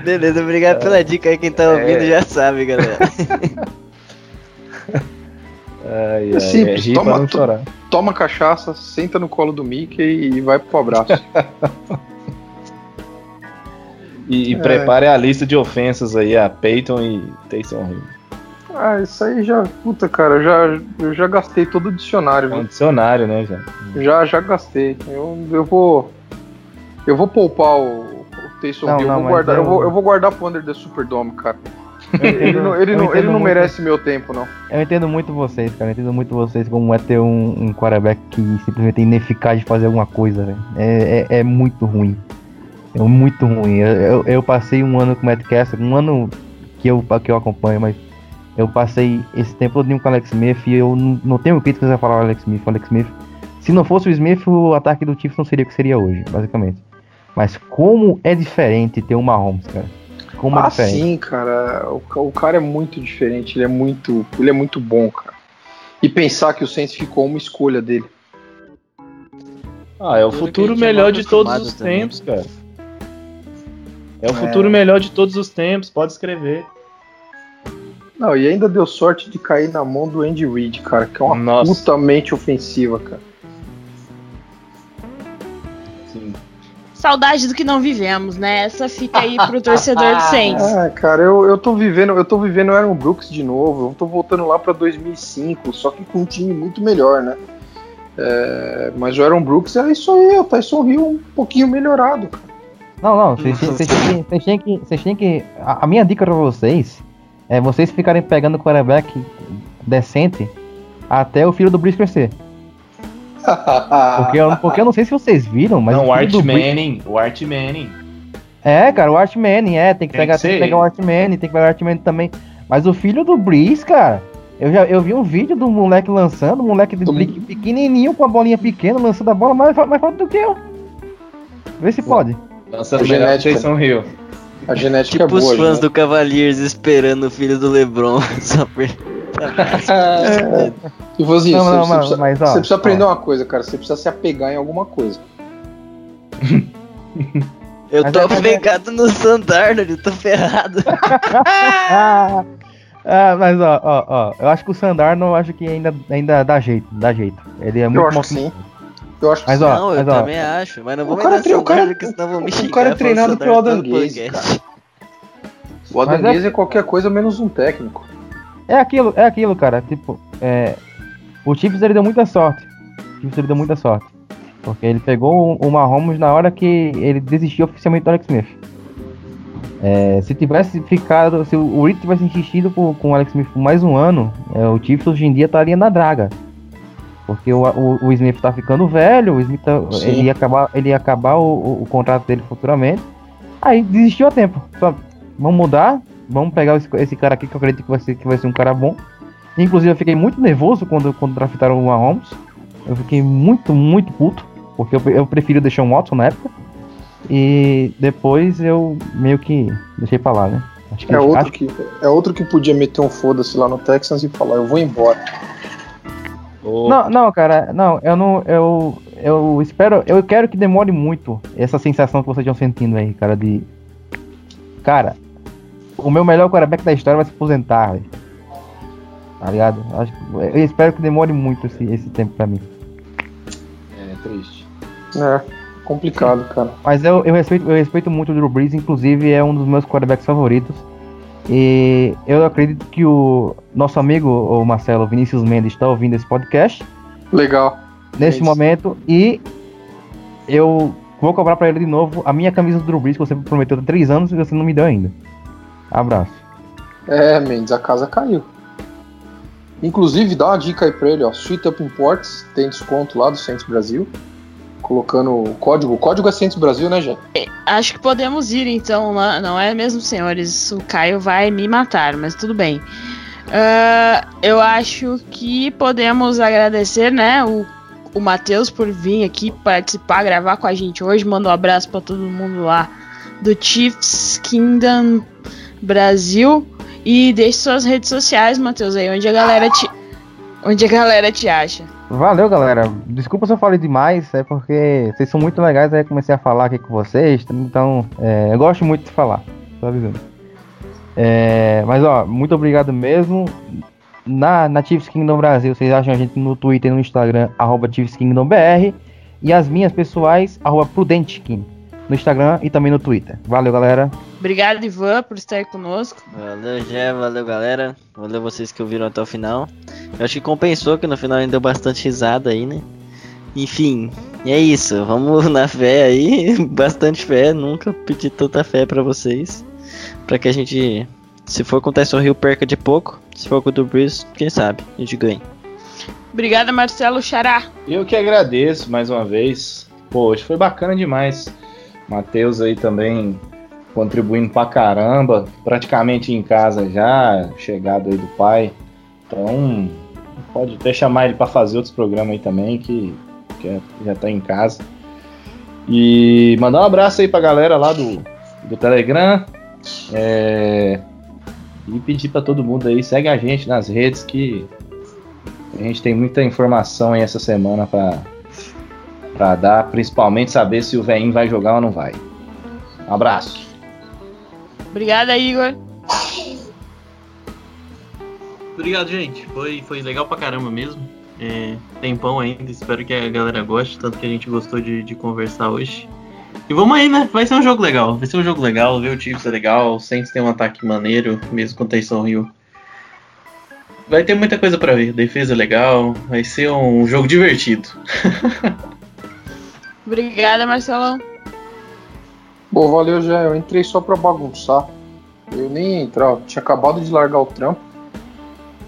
Beleza, obrigado pela dica aí. Quem tá ouvindo já sabe, galera.
Ai,
É simples,
pra
toma
chorar.
Toma cachaça, senta no colo do Mickey e vai pro abraço.
E, e
É.
prepare a lista de ofensas aí a Peyton e Taysom Hill.
ah, isso aí já. Puta, cara, eu já, eu já gastei todo o dicionário,
É um dicionário, né, já?
Já, já gastei. Eu, eu vou. Eu vou poupar o, o Taysom Hill.
não,
vou
mas
guardar, eu...
eu-
vou, eu vou guardar pro Under the Superdome, cara. Ele não, ele não, ele não
muito.
merece meu tempo, não.
Eu entendo muito vocês, cara. Eu entendo muito vocês como é ter um, um quarterback que simplesmente é ineficaz de fazer alguma coisa, velho. É, é, é muito ruim. É muito ruim. Eu, eu, eu passei um ano com o Matt um ano que eu, que eu acompanho, mas eu passei esse tempo todo com o Alex Smith e eu não, não tenho críticas a falar o Alex Smith. O Alex Smith. Se não fosse o Smith, o ataque do Chiefs não seria o que seria hoje, basicamente. Mas como é diferente ter um Mahomes, cara. Como é
Ah,
diferente.
sim, cara. O, o cara é muito diferente. Ele é muito, ele é muito bom, cara. E pensar que o Saints ficou uma escolha dele.
Ah, é o futuro
é
melhor de todos os
também.
tempos, cara. É o futuro melhor de todos os tempos, pode escrever.
Não, e ainda deu sorte de cair na mão do Andy Reid, cara, que é uma
Nossa.
puta mente ofensiva, cara.
Saudade do que não vivemos, né? Essa fica aí pro torcedor do Saints.
Ah, cara, eu, eu tô vivendo, eu tô vivendo o Aaron Brooks de novo. Eu tô voltando lá pra 2005, só que com um time muito melhor, né? É, mas o Aaron Brooks é isso aí, o Tyson Hill um pouquinho melhorado, cara.
Não, não, vocês têm- vocês têm que- vocês têm que. A, a minha dica pra vocês é vocês ficarem pegando quarterback decente até o filho do Breeze crescer. Porque eu, porque eu não sei se vocês viram, mas.
não, o Art Manning, o Art Manning.
É, cara, o Art Manning, é, tem que,
Tem
pegar,
que
tem que pegar o Art Manning, tem que pegar o Art Manning também. Mas o filho do Breeze, cara, eu já eu vi um vídeo do moleque lançando, um moleque de
Do-
pequ- pequenininho com a bolinha pequena, lançando a bola mais, mais forte do que eu. Vê se pode.
Lançando
É genética.
Taysom Hill.
A genética
tipo
é boa,
os fãs
né?
do Cavaliers esperando o filho do LeBron. Só por...
É. E você,
Não,
você,
não,
você
mas-
precisa,
mas, ó,
você precisa aprender
ó.
uma coisa, cara. Você precisa se apegar em alguma coisa.
Eu
Mas
tô
é- mas é-
pegado no Sandarnold, eu tô ferrado.
ah, ah, mas ó, ó, ó, eu acho que o Sandar não acho que ainda, ainda dá jeito, dá jeito. Ele é muito
acho
bom.
que sim. Eu acho que
Mas
sim.
ó,
não, eu
mas, ó,
também acho, mas não
o
vou
cara tre- o cara-
porque senão vão me
o
xingar.
cara é treinado pelo Adanguese,
podcast.
o Adanguese é... qualquer coisa menos um técnico.
É aquilo, é aquilo, cara. Tipo, é, o Chiefs ele deu muita sorte. O Chiefs ele deu muita sorte. Porque ele pegou o, o Mahomes na hora que ele desistiu oficialmente do Alex Smith. É, se tivesse ficado, se o Reed tivesse insistido por- com o Alex Smith por mais um ano, é, o Chiefs hoje em dia estaria na draga. Porque o, o, o Smith tá ficando velho, o Smith tá- ele ia acabar, ele ia acabar o, o- o contrato dele futuramente. Aí desistiu a tempo. Só, vamos mudar, vamos pegar esse, esse cara aqui que eu acredito que vai ser, que vai ser um cara bom. Inclusive eu fiquei muito nervoso quando, quando draftaram o Mahomes. Eu fiquei muito, muito puto. Porque eu, eu prefiro deixar um Watson na época. E depois eu meio que deixei pra lá, né? Acho que,
É outro
acho-
que, é outro que podia meter um foda-se lá no Texans e falar, eu vou embora.
Não, não, cara, não, eu não. Eu, eu espero. Eu quero que demore muito essa sensação que vocês estão sentindo aí, cara, de. Cara, o meu melhor quarterback da história vai se aposentar, velho. Tá ligado? Acho, eu espero que demore muito esse, esse tempo pra mim.
É triste.
É, complicado, cara.
Mas eu, eu, respeito, eu respeito muito o Drew Brees, inclusive é um dos meus quarterbacks favoritos. E eu acredito que o nosso amigo, o Marcelo Vinícius Mendes, está ouvindo esse podcast
Legal.
nesse
isso.
momento e eu vou cobrar pra ele de novo a minha camisa do Drew Brees que você prometeu há três anos e você não me deu ainda. Abraço.
É, Mendes, a casa caiu. Inclusive, dá uma dica aí pra ele, ó. Sweet Up Imports, tem desconto lá do Saints Brasil. Colocando o código. O código é Saints Brasil, né, Jé?
Acho que podemos ir então lá, não é mesmo, senhores? O Caio vai me matar, mas tudo bem. Ah, eu acho que podemos agradecer, né, o, o Matheus por vir aqui participar, gravar com a gente hoje. Manda um abraço pra todo mundo lá do Chiefs Kingdom Brasil. E deixe suas redes sociais, Matheus, aí onde a galera te. Onde a galera te acha.
Valeu, galera. Desculpa se eu falei demais, é porque vocês são muito legais, aí comecei a falar aqui com vocês, então é, eu gosto muito de falar, tô avisando. É, mas ó, muito obrigado mesmo. Na, na Chiefs Kingdom Brasil, vocês acham a gente no Twitter e no Instagram, arroba Chiefs Kingdom BR. E as minhas pessoais, arroba PrudentKing, no Instagram e também no Twitter. Valeu, galera.
Obrigado, Ivan, por estar conosco.
Valeu, Jé, valeu, galera. Valeu vocês que ouviram até o final. Eu acho que compensou, que no final ainda deu bastante risada aí, né? Enfim, e é isso. Vamos na fé aí. Bastante fé. Nunca pedi tanta fé pra vocês. Pra que a gente, se for com o Tyson Hill, perca de pouco. Se for com o do Breeze, quem sabe, a gente ganha.
Obrigada, Marcelo Xará.
Eu que agradeço mais uma vez. Pô, hoje foi bacana demais. Matheus aí também contribuindo pra caramba. Praticamente em casa já, chegado aí do pai. Então, pode até chamar ele pra fazer outros programas aí também, que, que é- já tá em casa. E mandar um abraço aí pra galera lá do, do Telegram. É, e pedir pra todo mundo aí, segue a gente nas redes que a gente tem muita informação aí essa semana pra, pra dar, principalmente saber se o veinho vai jogar ou não vai. Um abraço.
Obrigada, Igor.
Obrigado, gente. Foi, foi legal pra caramba mesmo. É, tempão ainda, espero que a galera goste, tanto que a gente gostou de, de conversar hoje. E vamos aí, né? Vai ser um jogo legal. Vai ser um jogo legal, ver o Chiefs é legal, o Saints tem um ataque maneiro, mesmo com o Tyson Hill. Vai ter muita coisa pra ver. Defesa legal, vai ser um jogo divertido.
Obrigada, Marcelão.
Bom, valeu, já. Eu entrei só pra bagunçar. Eu nem eu tinha acabado de largar o trampo.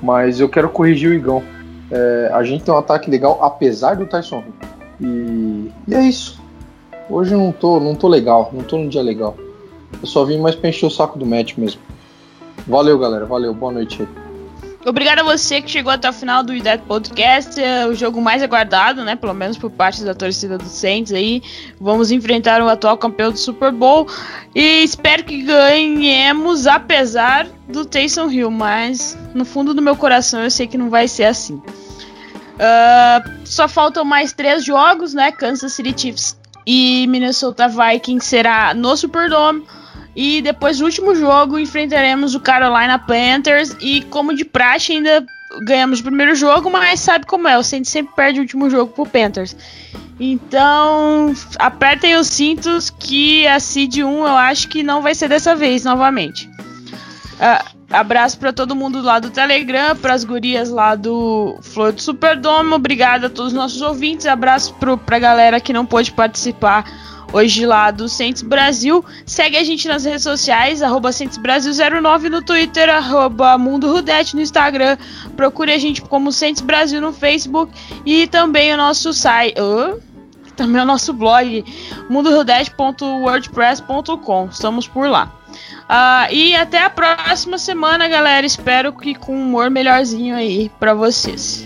Mas eu quero corrigir o Igão. É, a gente tem um ataque legal, apesar do Tyson. E, e é isso. Hoje eu não tô, não tô legal, não tô num dia legal. Eu só vim mais pra encher o saco do match mesmo. Valeu, galera. Valeu. Boa noite aí.
Obrigado a você que chegou até o final do IDET Podcast, é o jogo mais aguardado, né? Pelo menos por parte da torcida do Saints aí. Vamos enfrentar o atual campeão do Super Bowl e espero que ganhemos, apesar do Taysom Hill, mas no fundo do meu coração eu sei que não vai ser assim. Ah, só faltam mais três jogos, né? Kansas City Chiefs e Minnesota Vikings será no Superdome. E depois do último jogo enfrentaremos o Carolina Panthers e como de praxe ainda ganhamos o primeiro jogo, mas sabe como é, o Saints sempre perde o último jogo pro Panthers. Então, apertem os cintos que a Seed 1 eu acho que não vai ser dessa vez novamente. Uh, abraço para todo mundo lá do Telegram, para as gurias lá do Flor do Superdome. Obrigado a todos os nossos ouvintes. Abraço para a galera que não pôde participar hoje lá do Centes Brasil. Segue a gente nas redes sociais, arroba Brasil09 no Twitter, arroba Mundo Rudete no Instagram. Procure a gente como Centes Brasil no Facebook e também o nosso site. Uh, também o nosso blog, mundorudete.wordpress.com. Estamos por lá. Uh, e até a próxima semana, galera. Espero que com um humor melhorzinho aí para vocês.